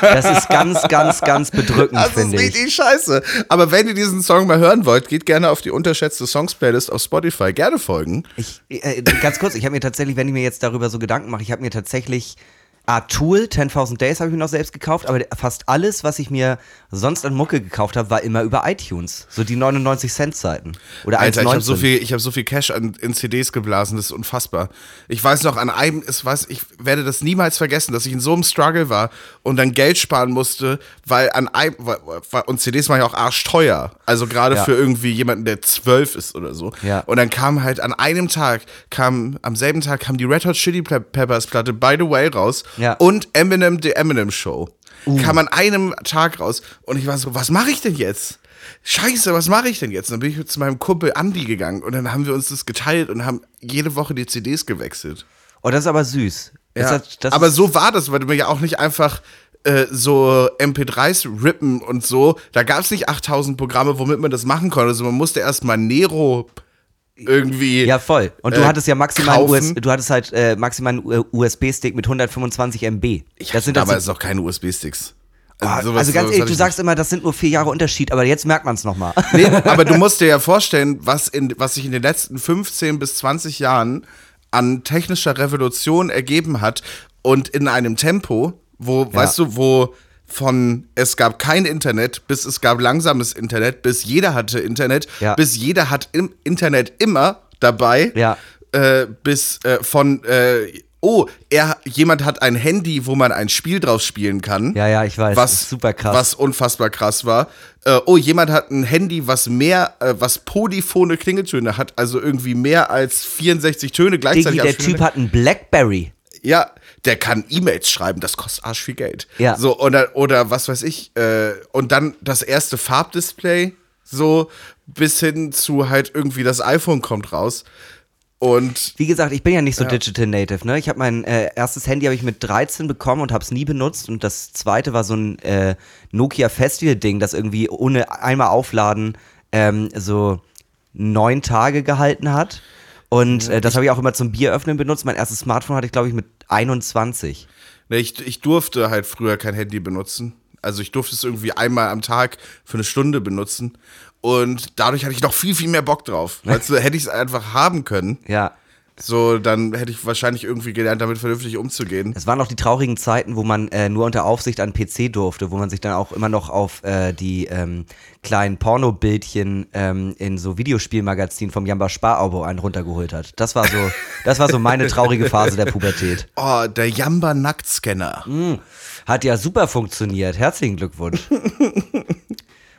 das ist ganz, ganz, ganz bedrückend, Das ist finde ich. richtig scheiße. Aber wenn ihr diesen Song mal hören wollt, geht gerne auf die unterschätzte Songs-Playlist auf Spotify. Gerne folgen. Ich, äh, ganz kurz, ich habe mir tatsächlich, wenn ich mir jetzt darüber so Gedanken mache, ich habe mir tatsächlich Tool, 10.000 Days habe ich mir noch selbst gekauft, aber fast alles, was ich mir sonst an Mucke gekauft habe, war immer über iTunes. So die 99 Cent Seiten. Oder Alter, ich habe so 1,19. viel, ich habe so viel Cash an, in CDs geblasen, das ist unfassbar. Ich weiß noch an einem, es weiß, ich werde das niemals vergessen, dass ich in so einem Struggle war und dann Geld sparen musste, weil an einem, und CDs waren ja auch arschteuer. Also gerade Ja. für irgendwie jemanden, der zwölf ist oder so. Ja. Und dann kam halt an einem Tag, kam, am selben Tag kam die Red Hot Chili Pe- Peppers Platte By the Way raus Ja. und Eminem, The Eminem Show. Kam an einem Tag raus und ich war so, was mache ich denn jetzt? Scheiße, was mache ich denn jetzt? Und dann bin ich zu meinem Kumpel Andy gegangen und dann haben wir uns das geteilt und haben jede Woche die CDs gewechselt. Oh, das ist aber süß. Ja. das, das Aber so war das, weil du mir ja auch nicht einfach äh, so MP3s rippen und so. Da gab es nicht 8000 Programme, womit man das machen konnte. Also man musste erstmal Nero irgendwie. Ja, voll. Und du äh, hattest ja maximal. US, du hattest halt äh, maximal einen USB-Stick mit 125 MB. Ich das sind das damals noch keine USB-Sticks. Ah, sowas- also ganz ehrlich, du sagst immer, das sind nur vier Jahre Unterschied, aber jetzt merkt man es nochmal. Nee, aber du musst dir ja vorstellen, was, in, was sich in den letzten 15 bis 20 Jahren an technischer Revolution ergeben hat und in einem Tempo, wo, weißt du, wo von es gab kein Internet, bis es gab langsames Internet, bis jeder hatte Internet, Ja. bis jeder hat im Internet immer dabei, Ja. äh, bis äh, von äh, oh, er, jemand hat ein Handy, wo man ein Spiel drauf spielen kann. Ja, ja, ich weiß, Was, super krass. Was unfassbar krass war. Äh, oh, jemand hat ein Handy, was mehr, äh, was polyphone Klingeltöne hat, also irgendwie mehr als 64 Töne gleichzeitig Digi, der Typ hat einen Blackberry. ja, der kann E-Mails schreiben, das kostet arsch viel Geld. Ja. So, oder, oder was weiß ich, äh, und dann das erste Farbdisplay, so bis hin zu halt irgendwie das iPhone kommt raus. Und Wie gesagt, ich bin ja nicht so Digital Native, ne? Ich habe mein äh, erstes Handy habe ich mit 13 bekommen und habe es nie benutzt und das zweite war so ein äh, Nokia Festival Ding, das irgendwie ohne einmal aufladen ähm, so neun Tage gehalten hat. Und äh, das habe ich auch immer zum Bieröffnen benutzt. Mein erstes Smartphone hatte ich, glaube ich, mit 21. Ne, ich, ich durfte halt früher kein Handy benutzen. Also ich durfte es irgendwie einmal am Tag für eine Stunde benutzen. Und dadurch hatte ich noch viel, viel mehr Bock drauf. Also hätte ich es einfach haben können. Ja. So, dann hätte ich wahrscheinlich irgendwie gelernt, damit vernünftig umzugehen. Es waren auch die traurigen Zeiten, wo man äh, nur unter Aufsicht an PC durfte, wo man sich dann auch immer noch auf äh, die ähm, kleinen Pornobildchen ähm, in so Videospielmagazinen vom Jamba Sparabo einen runtergeholt hat. Das war so, das war so meine traurige Phase der Pubertät. Oh, der Jamba Nacktscanner. Hat ja super funktioniert. Herzlichen Glückwunsch.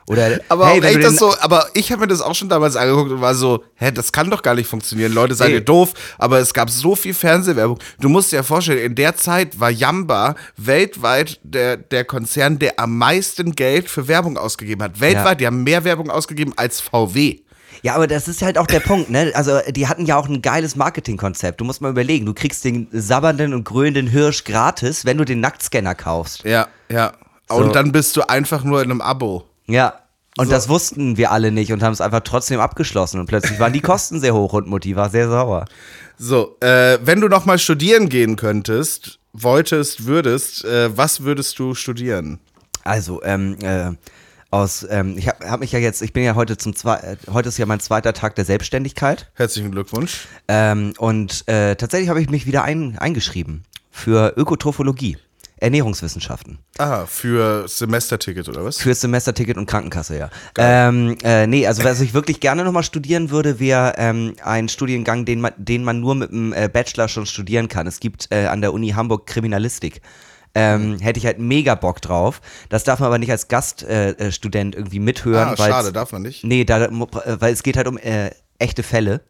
Oder Aber hey, echt das so, aber ich habe mir das auch schon damals angeguckt und war so, hä, das kann doch gar nicht funktionieren. Leute seid ihr doof, aber es gab so viel Fernsehwerbung. Du musst dir ja vorstellen, in der Zeit war Yamba weltweit der, der Konzern, der am meisten Geld für Werbung ausgegeben hat. Weltweit, die haben mehr Werbung ausgegeben als VW. Ja, aber das ist halt auch der Punkt, ne? Also, die hatten ja auch ein geiles Marketingkonzept. Du musst mal überlegen, du kriegst den sabbernden und grölenden Hirsch gratis, wenn du den Nacktscanner kaufst. Ja, ja. So. Und dann bist du einfach nur in einem Abo. Ja. Und So. das wussten wir alle nicht und haben es einfach trotzdem abgeschlossen. Und plötzlich waren die Kosten sehr hoch und Mutti war sehr sauer. So, äh, wenn du noch mal studieren gehen könntest, wolltest, würdest, äh, was würdest du studieren? Also, ähm, äh, aus, ähm, ich habe hab mich ja jetzt, ich bin ja heute zum zwei, äh, heute ist ja mein zweiter Tag der Selbstständigkeit. Herzlichen Glückwunsch. Ähm, und äh, tatsächlich habe ich mich wieder ein, eingeschrieben für Ökotrophologie, Ernährungswissenschaften. Ah, für Semesterticket oder was? Fürs Semesterticket und Krankenkasse, ja. Ähm, äh, nee, also was ich wirklich gerne nochmal studieren würde, wäre ähm, ein Studiengang, den man, den man nur mit einem äh, Bachelor schon studieren kann. Es gibt äh, an der Uni Hamburg Kriminalistik. Ähm, hätte ich halt mega Bock drauf. Das darf man aber nicht als Gaststudent äh, Student irgendwie mithören. Ah, schade, darf man nicht. Nee, da, äh, weil es geht halt um äh, echte Fälle.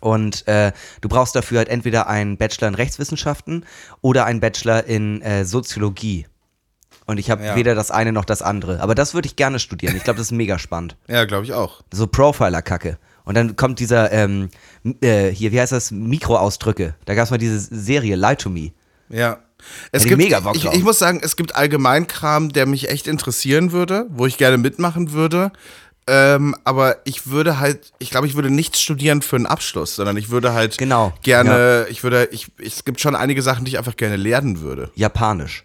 Und äh, du brauchst dafür halt entweder einen Bachelor in Rechtswissenschaften oder einen Bachelor in äh, Soziologie. Und ich habe Ja. weder das eine noch das andere. Aber das würde ich gerne studieren. Ich glaube, das ist mega spannend. Ja, glaube ich auch. So Profiler-Kacke. Und dann kommt dieser, ähm, äh, hier, wie heißt das? Mikroausdrücke. Da gab es mal diese Serie, Lie to Me. Ja. Es gibt, mega Bock ich, ich muss sagen, es gibt Allgemeinkram, der mich echt interessieren würde, wo ich gerne mitmachen würde. Ähm, aber ich würde halt, ich glaube, ich würde nichts studieren für einen Abschluss, sondern ich würde halt Genau, gerne, ich würde, ich, es gibt schon einige Sachen, die ich einfach gerne lernen würde. Japanisch.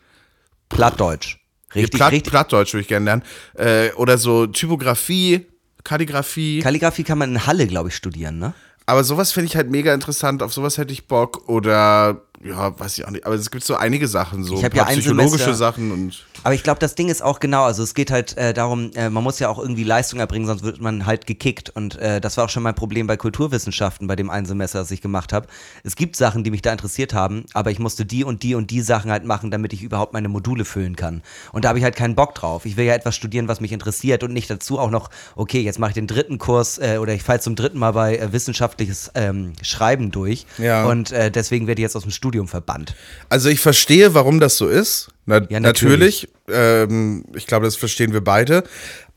Plattdeutsch. Richtig, Platt, richtig. Plattdeutsch würde ich gerne lernen. Äh, oder so Typografie, Kalligrafie. Kalligrafie kann man in Halle, glaube ich, studieren, ne? Aber sowas finde ich halt mega interessant, auf sowas hätte ich Bock. Oder, ja, weiß ich auch nicht. Aber es gibt so einige Sachen, so Ich ein ja psychologische Semester- Sachen und. Aber ich glaube, das Ding ist auch genau, also es geht halt äh, darum, äh, man muss ja auch irgendwie Leistung erbringen, sonst wird man halt gekickt. Und äh, das war auch schon mein Problem bei Kulturwissenschaften, bei dem einen Semester, das ich gemacht habe. Es gibt Sachen, die mich da interessiert haben, aber ich musste die und die und die Sachen halt machen, damit ich überhaupt meine Module füllen kann. Und da habe ich halt keinen Bock drauf. Ich will ja etwas studieren, was mich interessiert und nicht dazu auch noch, okay, jetzt mache ich den dritten Kurs äh, oder ich falle zum dritten Mal bei äh, wissenschaftliches ähm, Schreiben durch. Ja. Und äh, deswegen werde ich jetzt aus dem Studium verbannt. Also ich verstehe, warum das so ist. Na, Ja, natürlich. Ähm, ich glaube, das verstehen wir beide.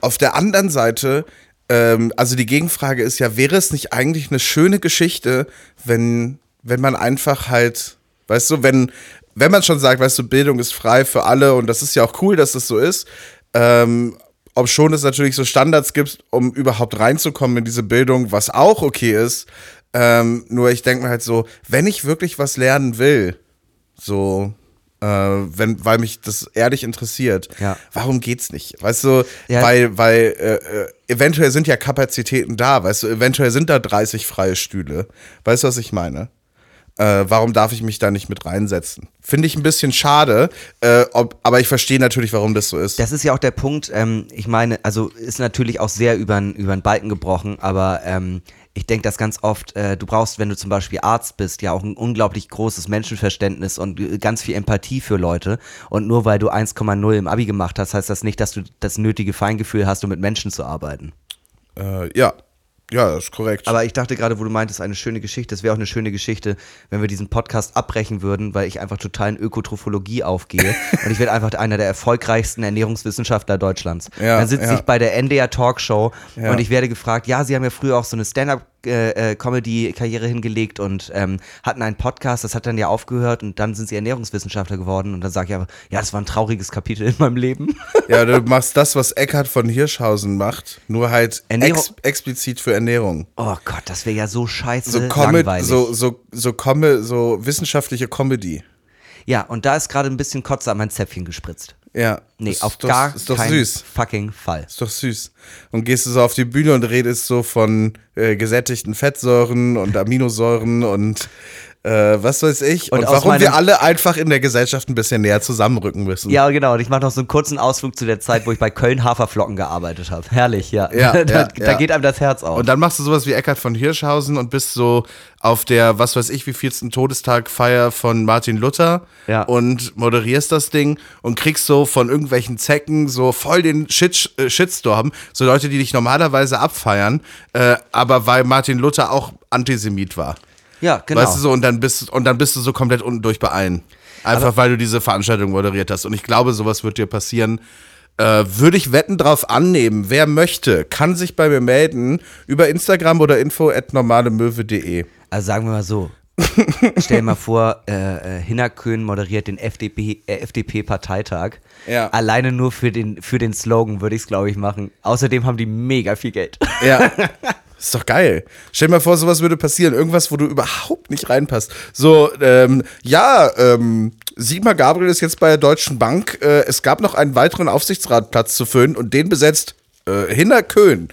Auf der anderen Seite, ähm, also die Gegenfrage ist ja, wäre es nicht eigentlich eine schöne Geschichte, wenn, wenn man einfach halt, weißt du, wenn, wenn man schon sagt, weißt du, Bildung ist frei für alle und das ist ja auch cool, dass das so ist. Ähm, ob schon es natürlich so Standards gibt, um überhaupt reinzukommen in diese Bildung, was auch okay ist. Ähm, nur ich denke mir halt so, wenn ich wirklich was lernen will, so, äh, wenn, weil mich das ehrlich interessiert, Ja. warum geht's nicht? Weißt du, Ja. weil, weil äh, äh, eventuell sind ja Kapazitäten da, weißt du, eventuell sind da 30 freie Stühle. Weißt du, was ich meine? Äh, warum darf ich mich da nicht mit reinsetzen? Finde ich ein bisschen schade, äh, ob, aber ich verstehe natürlich, warum das so ist. Das ist ja auch der Punkt, ähm, ich meine, also ist natürlich auch sehr über den Balken gebrochen, aber ähm, ich denke das ganz oft, äh, du brauchst, wenn du zum Beispiel Arzt bist, ja auch ein unglaublich großes Menschenverständnis und äh, ganz viel Empathie für Leute. Und nur weil du 1,0 im Abi gemacht hast, heißt das nicht, dass du das nötige Feingefühl hast, um mit Menschen zu arbeiten. Äh, ja, ja, das ist korrekt. Aber ich dachte gerade, wo du meintest, eine schöne Geschichte, es wäre auch eine schöne Geschichte, wenn wir diesen Podcast abbrechen würden, weil ich einfach total in Ökotrophologie aufgehe und ich werde einfach einer der erfolgreichsten Ernährungswissenschaftler Deutschlands. Ja, Dann sitze ja. ich bei der NDR Talkshow Ja. und ich werde gefragt, ja, Sie haben ja früher auch so eine Stand-up äh, äh, Comedy-Karriere hingelegt und ähm, hatten einen Podcast, das hat dann ja aufgehört und dann sind sie Ernährungswissenschaftler geworden und dann sage ich aber, ja, das war ein trauriges Kapitel in meinem Leben. Ja, du machst das, was Eckhard von Hirschhausen macht, nur halt ex explizit für Ernährung. Oh Gott, das wäre ja so scheiße So, Comi langweilig. so, so, so, Comi so wissenschaftliche Comedy. Ja, und da ist gerade ein bisschen Kotze an mein Zäpfchen gespritzt. Ja. Nee, ist auf doch, gar Ist doch keinen süß. fucking Fall. Ist doch süß. Und gehst du so auf die Bühne und redest so von äh, gesättigten Fettsäuren und Aminosäuren und äh, was weiß ich. Und Und, warum wir alle einfach in der Gesellschaft ein bisschen näher zusammenrücken müssen. Ja, genau. Und ich mache noch so einen kurzen Ausflug zu der Zeit, wo ich bei Köln Haferflocken gearbeitet habe. Herrlich, ja. Ja, da, ja, da geht einem das Herz auf. Und dann machst du sowas wie Eckhard von Hirschhausen und bist so auf der, was weiß ich, wie vielsten Todestagfeier von Martin Luther Ja. und moderierst das Ding und kriegst so von irgendwelchen Zecken so voll den Shit, äh, Shitstorm, so Leute, die dich normalerweise abfeiern, äh, aber weil Martin Luther auch Antisemit war. Ja, genau. Weißt du so, und dann bist, und dann bist du so komplett unten durch bei allen. Einfach weil du diese Veranstaltung moderiert hast. Und ich glaube, sowas wird dir passieren. Äh, würde ich Wetten drauf annehmen. Wer möchte, kann sich bei mir melden über Instagram oder info at normalemöwe.de. Also sagen wir mal so. Stell dir mal vor, äh, äh, Hinnerkön moderiert den FDP, äh, FDP-Parteitag. Ja. Alleine nur für den, für den Slogan würde ich es, glaube ich, machen. Außerdem haben die mega viel Geld. Ja. Ist doch geil. Stell dir mal vor, sowas würde passieren. Irgendwas, wo du überhaupt nicht reinpasst. So, ähm, ja, ähm, Sigmar Gabriel ist jetzt bei der Deutschen Bank. Äh, es gab noch einen weiteren Aufsichtsratplatz zu füllen und den besetzt äh, Hinner Köhn.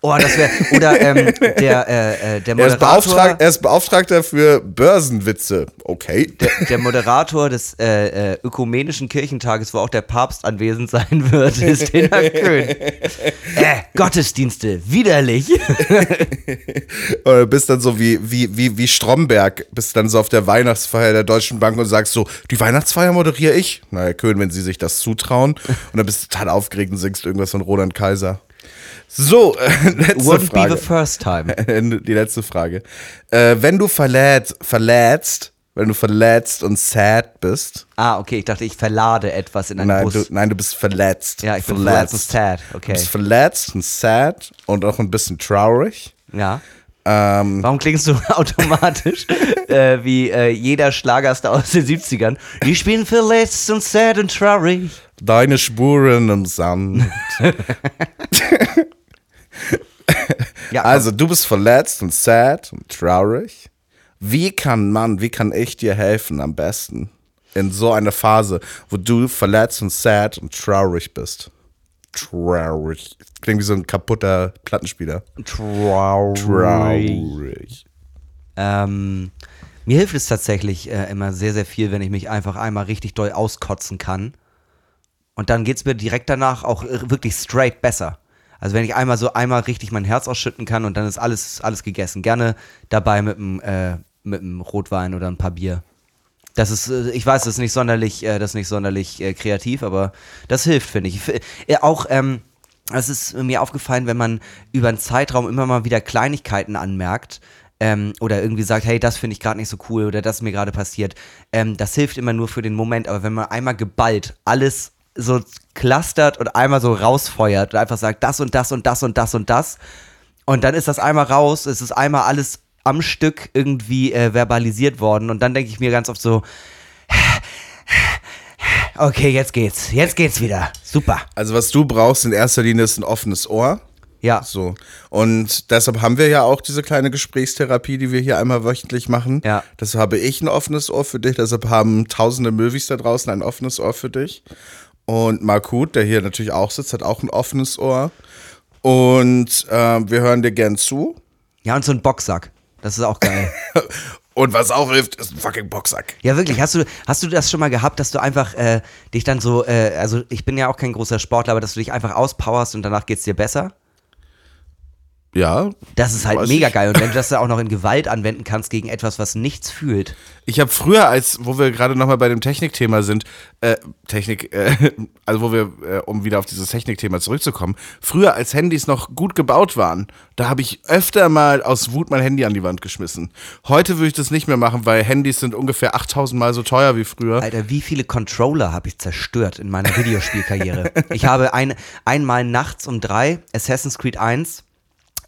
Oh, das wäre. Oder ähm, der, äh, äh, der Er ist, Moderator. Beauftrag, er ist Beauftragter für Börsenwitze. Okay. der, der Moderator des äh, äh, ökumenischen Kirchentages, wo auch der Papst anwesend sein wird, ist Hinner Köhn. Äh, Gottesdienste, widerlich. Oder bist dann so wie, wie, wie, wie Stromberg, bist dann so auf der Weihnachtsfeier der Deutschen Bank und sagst so, die Weihnachtsfeier moderiere ich. Na, Herr Köhn, wenn Sie sich das zutrauen. Und dann bist du total aufgeregt und singst irgendwas von Roland Kaiser. So, äh, letzte Wouldn't Frage. be the first time. Die letzte Frage. Äh, wenn du verletzt, verletzt, wenn du verletzt und sad bist. Ah, okay, ich dachte, ich verlade etwas in einen Nein Bus. du, nein, du bist verletzt. ja, ich bin verletzt und sad. Du Okay. bist verletzt und sad und auch ein bisschen traurig. Ja. Ähm, Warum klingst du automatisch äh, wie äh, jeder Schlagerstar aus den 70ern? Ich bin verletzt und sad und traurig. Deine Spuren im Sand. Ja, Also, du bist verletzt und sad und traurig. Wie kann man, wie kann ich dir helfen am besten in so einer Phase, wo du verletzt und sad und traurig bist? Traurig. Klingt wie so ein kaputter Plattenspieler. traurig. Traurig. Ähm, mir hilft es tatsächlich äh, immer sehr, sehr viel, wenn ich mich einfach einmal richtig doll auskotzen kann. Und dann geht es mir direkt danach auch wirklich straight besser. Also wenn ich einmal so einmal richtig mein Herz ausschütten kann und dann ist alles, alles gegessen. Gerne dabei mit einem äh, Rotwein oder ein paar Bier. Das ist, äh, ich weiß, das ist nicht sonderlich, äh, das nicht sonderlich äh, kreativ, aber das hilft, finde ich. Auch, ähm, es ist mir aufgefallen, wenn man über einen Zeitraum immer mal wieder Kleinigkeiten anmerkt ähm, oder irgendwie sagt, hey, das finde ich gerade nicht so cool oder das ist mir gerade passiert, ähm, das hilft immer nur für den Moment. Aber wenn man einmal geballt alles so clustert und einmal so rausfeuert und einfach sagt, das und das und das und das und das und dann ist das einmal raus, es ist einmal alles am Stück irgendwie äh, verbalisiert worden und dann denke ich mir ganz oft so, okay, jetzt geht's, jetzt geht's wieder, super. Also, was du brauchst in erster Linie ist ein offenes Ohr. Ja, So. Und deshalb haben wir ja auch diese kleine Gesprächstherapie, die wir hier einmal wöchentlich machen. Ja. Deshalb habe ich ein offenes Ohr für dich. Deshalb haben tausende Möwis da draußen ein offenes Ohr für dich. Und Markut, der hier natürlich auch sitzt, hat auch ein offenes Ohr. Und ähm, wir hören dir gern zu. ja und so ein Boxsack, das ist auch geil. Und was auch hilft, ist ein fucking Boxsack. Ja, wirklich. Hast du, hast du das schon mal gehabt, dass du einfach äh, dich dann so, äh, also ich bin ja auch kein großer Sportler, aber dass du dich einfach auspowerst und danach geht's dir besser? Ja. Das ist halt mega ich. geil. Und wenn du das dann auch noch in Gewalt anwenden kannst gegen etwas, was nichts fühlt. Ich habe früher, als wo wir gerade nochmal bei dem Technikthema sind, äh, Technik, äh, also wo wir, äh, um wieder auf dieses Technikthema zurückzukommen, früher als Handys noch gut gebaut waren, da habe ich öfter mal aus Wut mein Handy an die Wand geschmissen. Heute würde ich das nicht mehr machen, weil Handys sind ungefähr 8000 Mal so teuer wie früher. Alter, wie viele Controller habe ich zerstört in meiner Videospielkarriere? ich habe ein, einmal nachts um drei Assassin's Creed 1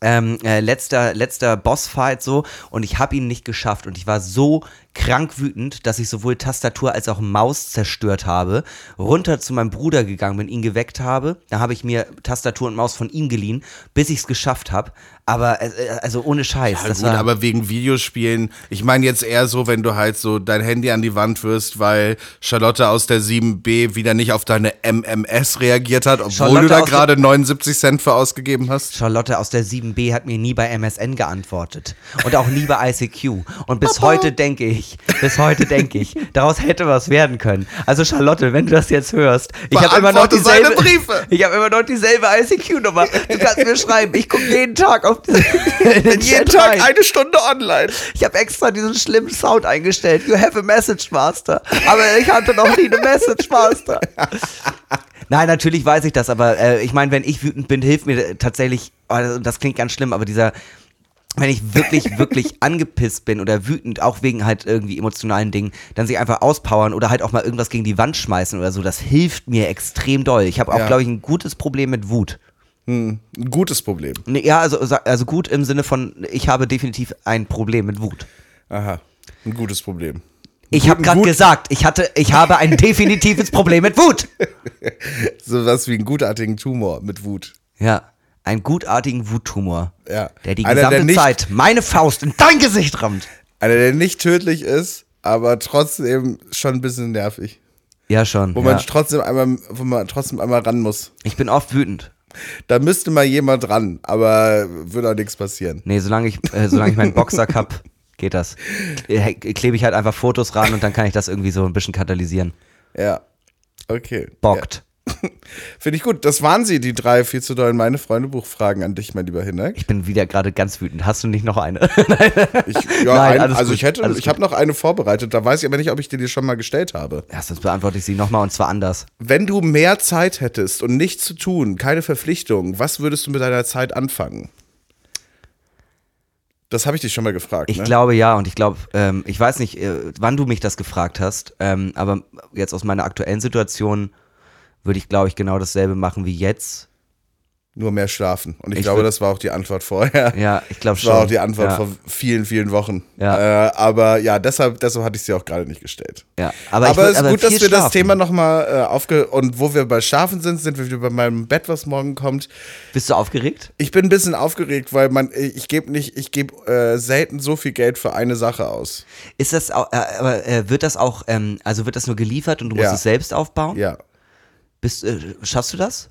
ähm, äh, letzter, letzter Bossfight so. Und ich habe ihn nicht geschafft. Und ich war so krank wütend, dass ich sowohl Tastatur als auch Maus zerstört habe, runter zu meinem Bruder gegangen bin, ihn geweckt habe, da habe ich mir Tastatur und Maus von ihm geliehen, bis ich es geschafft habe, aber äh, also ohne Scheiß, Ja, das gut, war aber wegen Videospielen, ich meine jetzt eher so, wenn du halt so dein Handy an die Wand wirst, weil Charlotte aus der 7b wieder nicht auf deine MMS reagiert hat, obwohl Charlotte du da gerade 79 Cent für ausgegeben hast. Charlotte aus der 7b hat mir nie bei MSN geantwortet und auch nie bei ICQ. Und bis heute denke ich, bis heute denke ich, daraus hätte was werden können. Also Charlotte, wenn du das jetzt hörst, ich habe immer noch dieselbe, Briefe. ich habe immer noch dieselbe ICQ-Nummer. Du kannst mir schreiben, ich gucke jeden Tag auf Jeden Chat Tag rein. eine Stunde online. Ich habe extra diesen schlimmen Sound eingestellt. You have a Message Master. Aber ich hatte noch nie eine Message Master. Nein, natürlich weiß ich das, aber äh, ich meine, wenn ich wütend bin, hilft mir tatsächlich, oh, das- das klingt ganz schlimm, aber dieser, wenn ich wirklich, wirklich angepisst bin oder wütend, auch wegen halt irgendwie emotionalen Dingen, dann sich einfach auspowern oder halt auch mal irgendwas gegen die Wand schmeißen oder so, das hilft mir extrem doll. Ich habe auch, Ja. glaube ich, ein gutes Problem mit Wut. Ein gutes Problem. Nee, ja, also, also gut im Sinne von, ich habe definitiv ein Problem mit Wut. Aha, ein gutes Problem. Ich habe gerade gesagt, ich hatte, ich habe ein definitives Problem mit Wut. So was wie einen gutartigen Tumor mit Wut. Ja, einen gutartigen Wuttumor, Ja. der die Einer, gesamte der nicht, Zeit meine Faust in dein Gesicht rammt. Einer, der nicht tödlich ist, aber trotzdem schon ein bisschen nervig. Ja schon. Wo ja. man trotzdem einmal, wo man trotzdem einmal ran muss. Ich bin oft wütend. Da müsste mal jemand ran, aber würde auch nichts passieren. Nee, solange ich, äh, solange ich meinen Boxsack hab, geht das. Äh, Klebe ich halt einfach Fotos ran und dann kann ich das irgendwie so ein bisschen katalysieren. Ja. Okay. Bockt. Finde ich gut. Das waren sie, die drei viel zu dollen meine Freunde Buchfragen an dich, mein lieber Hinek. Ich bin wieder gerade ganz wütend. Hast du nicht noch eine? Ich, ja, Nein, ein, also gut, ich hätte, ich habe noch eine vorbereitet. Da weiß ich aber nicht, ob ich dir die schon mal gestellt habe. ja, sonst beantworte ich sie nochmal und zwar anders. Wenn du mehr Zeit hättest und nichts zu tun, keine Verpflichtung, was würdest du mit deiner Zeit anfangen? Das habe ich dich schon mal gefragt. Ich ne? glaube ja und ich glaube, ähm, ich weiß nicht, äh, wann du mich das gefragt hast, ähm, aber jetzt aus meiner aktuellen Situation würde ich, glaube ich, genau dasselbe machen wie jetzt. Nur mehr schlafen. Und ich, Ich glaube, das war auch die Antwort vorher. Ja, ich glaube Das schon. war auch die Antwort ja, vor vielen, vielen Wochen. Ja. Äh, aber ja, deshalb, deshalb hatte ich sie auch gerade nicht gestellt. Ja, aber, Aber, es ist gut, dass wir das schlafen. Thema nochmal äh, aufge... Und wo wir bei Schlafen sind, sind wir wieder bei meinem Bett, was morgen kommt. Bist du aufgeregt? Ich bin ein bisschen aufgeregt, weil man, ich gebe nicht, ich gebe äh, selten so viel Geld für eine Sache aus. Ist das auch, äh, aber äh, wird das auch, ähm, also wird das nur geliefert und du musst Ja. es selbst aufbauen? Ja, Bist, äh, schaffst du das?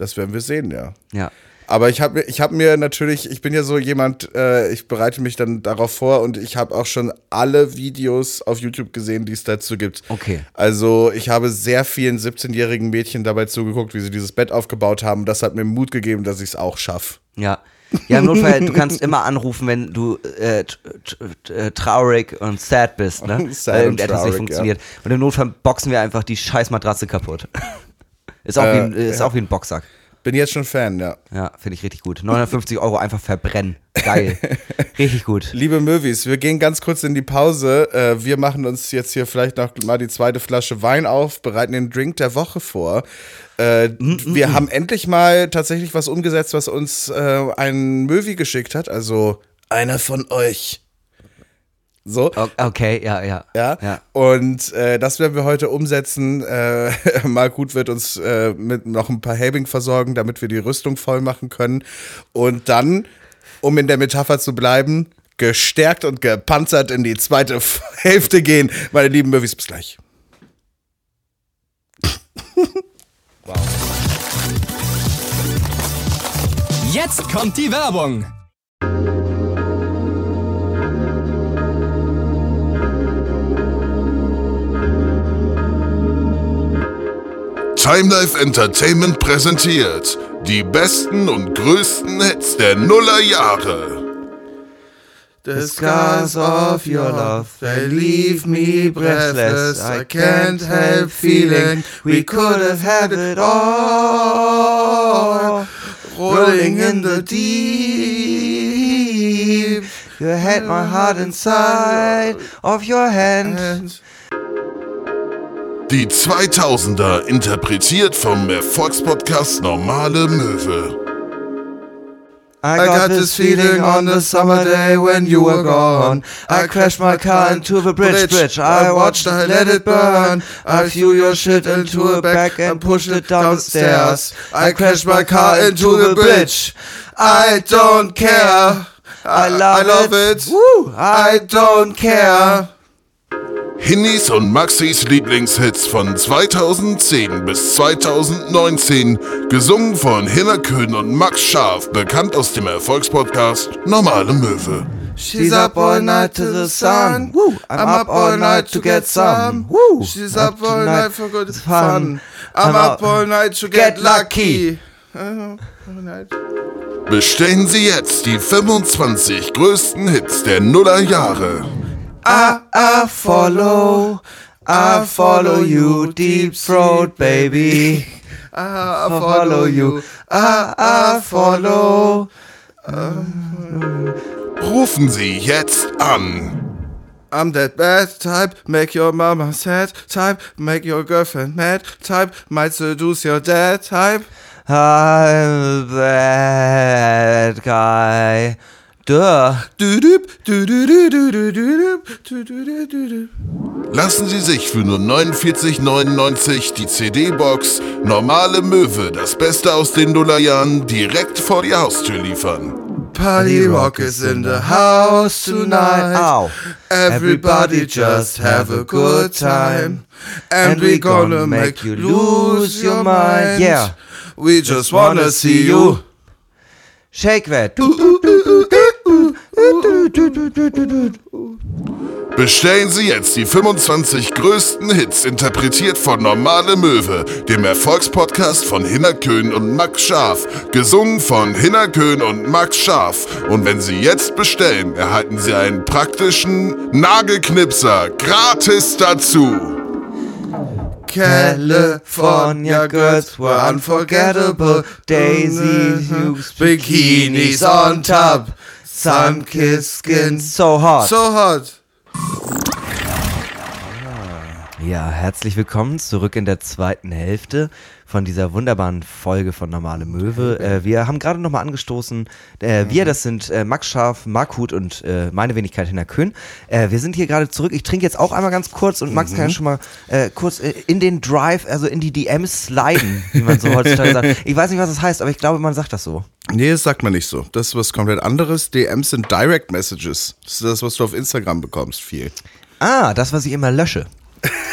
das werden wir sehen, ja. Ja. Aber ich habe mir, ich habe mir natürlich, ich bin ja so jemand, äh, ich bereite mich dann darauf vor und ich habe auch schon alle Videos auf YouTube gesehen, die es dazu gibt. Okay. Also ich habe sehr vielen 17-jährigen Mädchen dabei zugeguckt, wie sie dieses Bett aufgebaut haben. Das hat mir Mut gegeben, dass ich es auch schaffe. Ja. Ja, im Notfall, du kannst immer anrufen, wenn du äh, äh, traurig und sad bist, ne? Sad Weil und irgendetwas traurig, nicht funktioniert. Und im Notfall boxen wir einfach die scheiß Matratze kaputt. ist auch, wie, ein, Äh, ist ja. auch wie ein Boxsack. Bin jetzt schon Fan, ja. Ja, finde ich richtig gut. 950 Euro einfach verbrennen. Geil. richtig gut. Liebe Möwis, wir gehen ganz kurz in die Pause. Äh, wir machen uns jetzt hier vielleicht noch mal die zweite Flasche Wein auf, bereiten den Drink der Woche vor. Äh, wir haben endlich mal tatsächlich was umgesetzt, was uns äh, ein Möwi geschickt hat. Also einer von euch. So. Okay, ja, ja. Ja. ja. Und äh, das werden wir heute umsetzen. Äh, mal gut wird uns äh, mit noch ein paar Helbing versorgen, damit wir die Rüstung voll machen können. Und dann, um in der Metapher zu bleiben, gestärkt und gepanzert in die zweite Hälfte gehen. Meine lieben Möwis, bis gleich. Jetzt kommt die Werbung. Timelife Entertainment präsentiert die besten und größten Hits der Nullerjahre. The scars of your love, they leave me breathless. I can't help feeling we could have had it all. Rolling in the deep. You had my heart inside of your hand. Die 2000er interpretiert vom Erfolgspodcast Normale Möwe. I got this feeling on the summer day when you were gone. I crashed my car into the bridge, bridge. I watched, I let it burn. I threw your shit into a bag and pushed it down the stairs. I crashed my car into the bridge. I don't care. I love, I love it. it. Woo. I don't care. Hinnis und Maxis Lieblingshits von 2010 bis 2019, gesungen von Hinnerkön und Max Scharf, bekannt aus dem Erfolgspodcast Normale Möwe. She's up all night to the sun. Woo. I'm up all night to get some. Woo. She's up all night for good fun. I'm up all night to get lucky. Bestellen Sie jetzt die 25 größten Hits der Nullerjahre. I, I follow, I follow you, deep throat, baby. I I follow you, I, I follow. Rufen Sie jetzt an. I'm that bad type, make your mama sad type, make your girlfriend mad type, might seduce your dad type. I'm a bad guy. Du-du-du-du-du. Lassen Sie sich für nur 49,99 die CD-Box Normale Möwe, das Beste aus den Nullerjahren, direkt vor die Haustür liefern. Party rock is in the house tonight. Ow. Everybody just have a good time. And we gonna make you lose your mind. Yeah. We just wanna see you. Shake that. Bestellen Sie jetzt die 25 größten Hits, interpretiert von Normale Möwe, dem Erfolgspodcast von Hinnerkön und Max Scharf, gesungen von Hinnerkön und Max Scharf. Und wenn Sie jetzt bestellen, erhalten Sie einen praktischen Nagelknipser gratis dazu. California girls were unforgettable. Daisy Mhm. Hughes bikinis on top. Sun-kissed skin. So hot. So hot. Ja, herzlich willkommen zurück in der zweiten Hälfte von dieser wunderbaren Folge von Normale Möwe. Äh, wir haben gerade nochmal angestoßen, äh, wir, das sind äh, Max Scharf, Mark Huth und äh, meine Wenigkeit Hinner Köhn. Äh, wir sind hier gerade zurück. Ich trinke jetzt auch einmal ganz kurz und Max kann ja schon mal äh, kurz in den Drive, also in die DMs sliden, wie man so heutzutage sagt. Ich weiß nicht, was das heißt, aber ich glaube, man sagt das so. Nee, das sagt man nicht so. Das ist was komplett anderes. DMs sind Direct Messages. Das ist das, was du auf Instagram bekommst, viel. Ah, das, was ich immer lösche.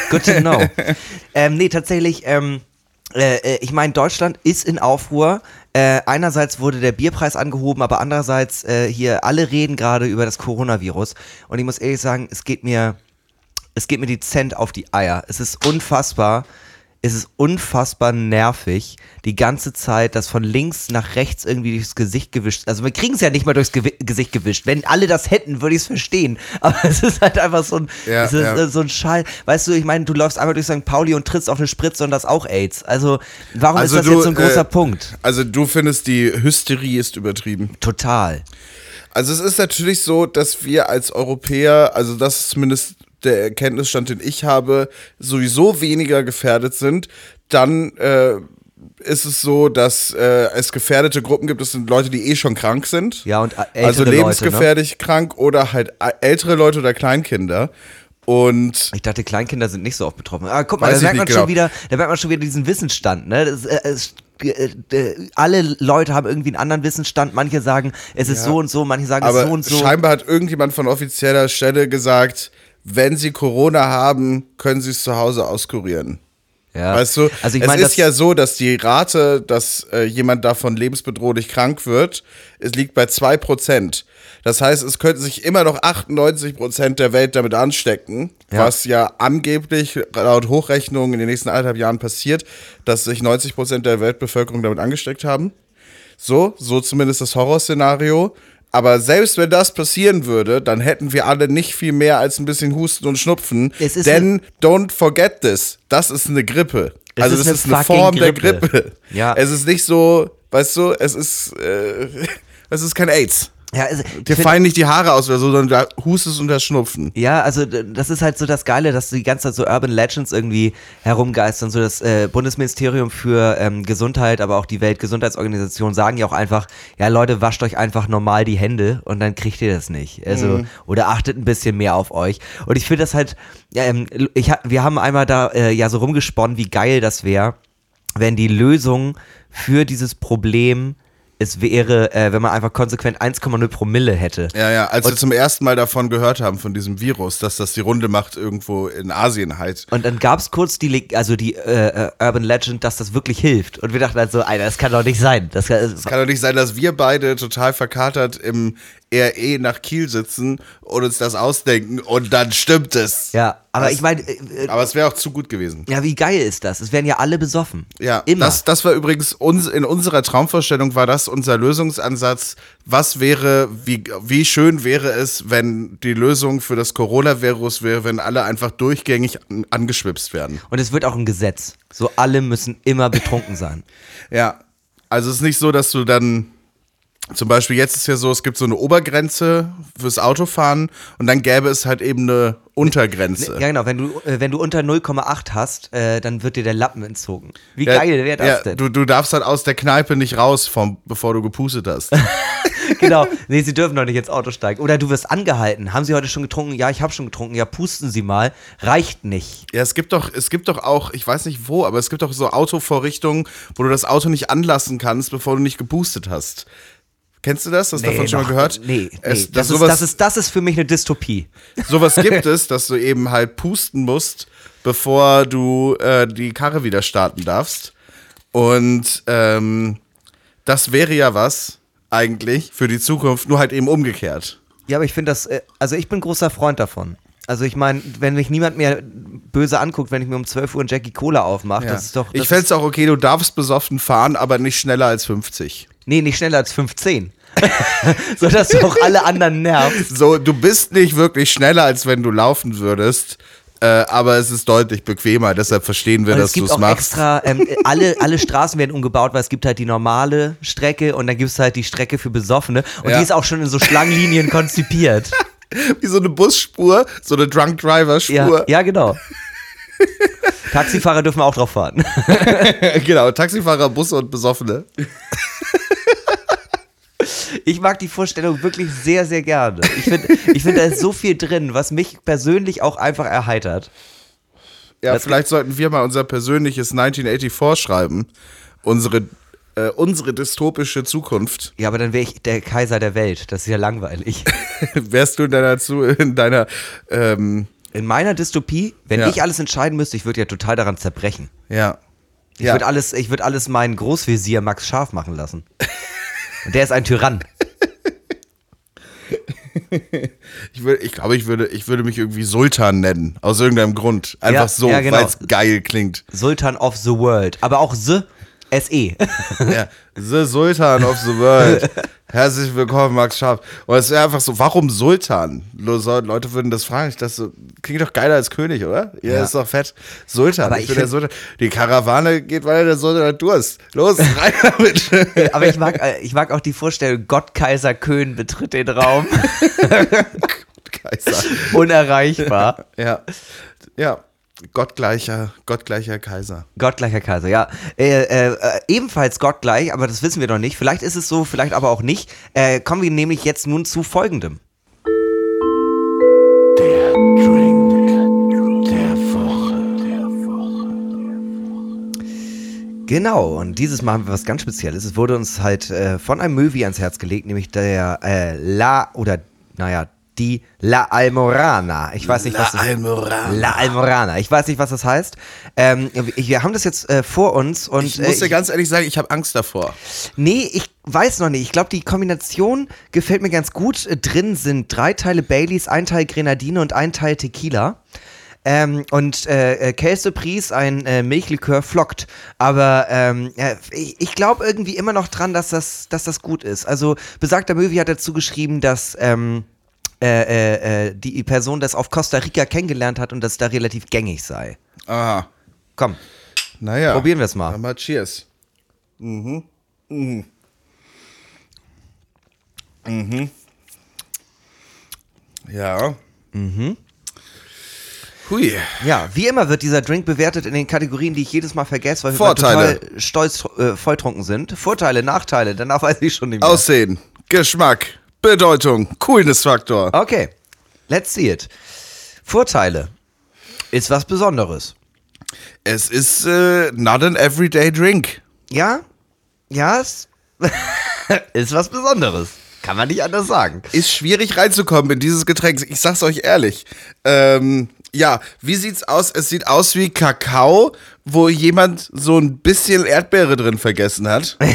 Good to know. ähm, nee, tatsächlich, ähm, äh, äh, ich meine, Deutschland ist in Aufruhr. Äh, einerseits wurde der Bierpreis angehoben, aber andererseits äh, hier alle reden gerade über das Coronavirus. Und ich muss ehrlich sagen, es geht mir, es geht mir dezent auf die Eier. Es ist unfassbar. Es ist unfassbar nervig, die ganze Zeit das von links nach rechts irgendwie durchs Gesicht gewischt. Also wir kriegen es ja nicht mal durchs Gewi Gesicht gewischt. Wenn alle das hätten, würde ich es verstehen. Aber es ist halt einfach so ein, Ja, es ist, ja. äh, so ein Schall. Weißt du, ich meine, du läufst einmal durch St. Pauli und trittst auf eine Spritze und das auch AIDS. Also warum ist das jetzt so ein großer äh, Punkt? Also du findest, die Hysterie ist übertrieben. Total. Also es ist natürlich so, dass wir als Europäer, also das ist zumindest der Erkenntnisstand, den ich habe, sowieso weniger gefährdet sind. Dann äh, ist es so, dass äh, es gefährdete Gruppen gibt. Das sind Leute, die eh schon krank sind. Ja, und äh, ältere also Leute, ne? lebensgefährlich krank oder halt ä- ältere Leute oder Kleinkinder. Und Ich dachte, Kleinkinder sind nicht so oft betroffen. Aber guck mal, da merkt man nicht schon genau. wieder, da merkt man schon wieder diesen Wissensstand, ne? Das, äh, es, äh, äh, alle Leute haben irgendwie einen anderen Wissensstand. Manche sagen, es ist so und so, manche sagen, es ist so und so. scheinbar hat irgendjemand von offizieller Stelle gesagt, wenn sie Corona haben, können sie es zu Hause auskurieren. ja. Weißt du, also ich es meine, ist ja so, dass die Rate, dass äh, jemand davon lebensbedrohlich krank wird, es liegt bei 2%. Das heißt, es könnten sich immer noch 98% der Welt damit anstecken, Ja. was ja angeblich laut Hochrechnungen in den nächsten anderthalb Jahren passiert, dass sich 90% der Weltbevölkerung damit angesteckt haben. So, so zumindest das Horrorszenario. Aber selbst wenn das passieren würde, dann hätten wir alle nicht viel mehr als ein bisschen Husten und Schnupfen. Denn don't forget this, das ist eine Grippe. Es also ist das eine ist eine Form der Grippe. Grippe. Ja. Es ist nicht so, weißt du, es ist, äh, es ist kein AIDS. Ja, also, Dir find- fallen nicht die Haare aus oder so, sondern da hustest und das Schnupfen. Ja, also das ist halt so das Geile, dass die ganze Zeit so Urban Legends irgendwie herumgeistern. So das äh, Bundesministerium für ähm, Gesundheit, aber auch die Weltgesundheitsorganisation sagen ja auch einfach, ja Leute, wascht euch einfach normal die Hände und dann kriegt ihr das nicht. Also oder achtet ein bisschen mehr auf euch. Und ich finde das halt, ähm, ich, wir haben einmal da äh, ja so rumgesponnen, wie geil das wäre, wenn die Lösung für dieses Problem es wäre, äh, wenn man einfach konsequent 1,0 Promille hätte. Ja, ja, als wir zum ersten Mal davon gehört haben, von diesem Virus, dass das die Runde macht irgendwo in Asien halt. Und dann gab es kurz die, Le- also die äh, äh, Urban Legend, dass das wirklich hilft. Und wir dachten halt so, Alter, das kann doch nicht sein. Das kann, Es kann doch nicht sein, dass wir beide total verkatert im RE nach Kiel sitzen und uns das ausdenken und dann stimmt es. ja, aber Das- ich meine, äh, äh, Aber es wäre auch zu gut gewesen. ja, wie geil ist das? Es werden ja alle besoffen. Ja, immer. Das, das war übrigens uns, in unserer Traumvorstellung war das unser Lösungsansatz. Was wäre, wie, wie schön wäre es, wenn die Lösung für das Coronavirus wäre, wenn alle einfach durchgängig an, angeschwipst werden. Und es wird auch ein Gesetz. So alle müssen immer betrunken sein. Ja, also es ist nicht so, dass du dann zum Beispiel jetzt ist ja so, es gibt so eine Obergrenze fürs Autofahren und dann gäbe es halt eben eine Untergrenze. Ja, genau. Wenn du, äh, wenn du unter 0,8 hast, äh, dann wird dir der Lappen entzogen. Wie Ja, geil wäre das ja, denn? Du, du darfst halt aus der Kneipe nicht raus, vom, bevor du gepustet hast. genau. Nee, sie dürfen doch nicht ins Auto steigen. Oder du wirst angehalten. Haben sie heute schon getrunken? Ja, ich habe schon getrunken. Ja, pusten Sie mal. Reicht nicht. Ja, es gibt doch, es gibt doch auch, ich weiß nicht wo, aber es gibt doch so Autovorrichtungen, wo du das Auto nicht anlassen kannst, bevor du nicht gepustet hast. Kennst du das? Hast du davon schon mal gehört? Nee, nee. Es, das, ist, das, ist, das ist für mich eine Dystopie. sowas gibt es, dass du eben halt pusten musst, bevor du äh, die Karre wieder starten darfst. Und ähm, das wäre ja was eigentlich für die Zukunft, nur halt eben umgekehrt. Ja, aber ich finde das, äh, also ich bin großer Freund davon. Also ich meine, wenn mich niemand mehr böse anguckt, wenn ich mir um 12 Uhr einen Jackie Cola aufmache, Ja. das ist doch. Das ich fände es auch okay, du darfst besoffen fahren, aber nicht schneller als 50. Nee, nicht schneller als 15. so dass du auch alle anderen nervst. So, du bist nicht wirklich schneller, als wenn du laufen würdest. Äh, aber es ist deutlich bequemer, deshalb verstehen wir, Und dass es du gibt es auch machst. extra, ähm, alle, alle Straßen werden umgebaut, weil es gibt halt die normale Strecke und dann gibt es halt die Strecke für Besoffene. Und Ja. die ist auch schon in so Schlangenlinien konzipiert. Wie so eine Busspur, so eine Drunk Driver Ja, Spur. ja, genau. Taxifahrer dürfen auch drauf fahren. genau, Taxifahrer, Busse und Besoffene. Ich mag die Vorstellung wirklich sehr, sehr gerne. Ich finde, ich find, da ist so viel drin, was mich persönlich auch einfach erheitert. Ja, Das- vielleicht sollten wir mal unser persönliches 1984 schreiben. Unsere, äh, unsere dystopische Zukunft. Ja, aber dann wäre ich der Kaiser der Welt. Das ist ja langweilig. Wärst du in deiner, Zu in deiner ähm, In meiner Dystopie, wenn Ja. ich alles entscheiden müsste, ich würde ja total daran zerbrechen. ja. Ich Ja. würde alles, ich würd alles meinen Großvezier Max Scharf machen lassen. Und der ist ein Tyrann. Ich, würd, ich glaube, ich würde, ich würde mich irgendwie Sultan nennen. Aus irgendeinem Grund. Einfach Ja, so, ja, genau. weil es geil klingt. Sultan of the World. Aber auch The SE. Ja. The Sultan of the World. Herzlich willkommen, Max Scharf. Und es wäre einfach so, warum Sultan? Leute würden das fragen. Ich dachte so, klingt doch geiler als König, oder? Ja, Ja. ist doch fett. Sultan, Aber ich, ich bin der Sultan. Die Karawane geht weiter, der Sultan hat Durst. Los, rein damit. Aber ich mag, äh, ich mag auch die Vorstellung, Gott Kaiser Köhn betritt den Raum. Kaiser. Unerreichbar. Ja. Ja. Gottgleicher, gottgleicher Kaiser. Gottgleicher Kaiser, ja. Äh, äh, ebenfalls gottgleich, aber das wissen wir noch nicht. Vielleicht ist es so, vielleicht aber auch nicht. Äh, kommen wir nämlich jetzt nun zu folgendem. Der Drink der Woche. Genau, und dieses Mal haben wir was ganz Spezielles. Es wurde uns halt äh, von einem Movie ans Herz gelegt, nämlich der äh, La oder naja, die La Almorana. Ich weiß nicht, was das Almorana. La Almorana. Ich weiß nicht, was das heißt. Ähm, wir haben das jetzt äh, vor uns und Ich muss äh, dir ganz ehrlich sagen, ich habe Angst davor. Nee, ich weiß noch nicht. Ich glaube, die Kombination gefällt mir ganz gut. Äh, Drin sind drei Teile Baileys, ein Teil Grenadine und ein Teil Tequila. Ähm, und äh, äh, Käse Pries, ein äh, Milchlikör, flockt. Aber ähm, ja, ich, ich glaube irgendwie immer noch dran, dass das, dass das gut ist. Also besagter Möwi hat dazu geschrieben, dass ähm, äh, äh, äh, die Person das auf Costa Rica kennengelernt hat und das da relativ gängig sei. Aha. Komm, Naja. Probieren wir's mal. Dann mal cheers. Mhm. Mhm. Mhm. Ja. Mhm. Hui. Ja, wie immer wird dieser Drink bewertet in den Kategorien, die ich jedes Mal vergesse, weil wir Vorteile. total stolz äh, volltrunken sind. Vorteile, Nachteile, danach weiß ich schon nicht mehr. Aussehen, Geschmack, Bedeutung, Coolness-Faktor. Okay, let's see it. Vorteile. Ist was Besonderes. Es ist äh, not an everyday drink. Ja? Ja, es ist was Besonderes. Kann man nicht anders sagen. Ist schwierig reinzukommen in dieses Getränk. Ich sag's euch ehrlich. Ähm, ja, wie sieht's aus? Es sieht aus wie Kakao, wo jemand so ein bisschen Erdbeere drin vergessen hat.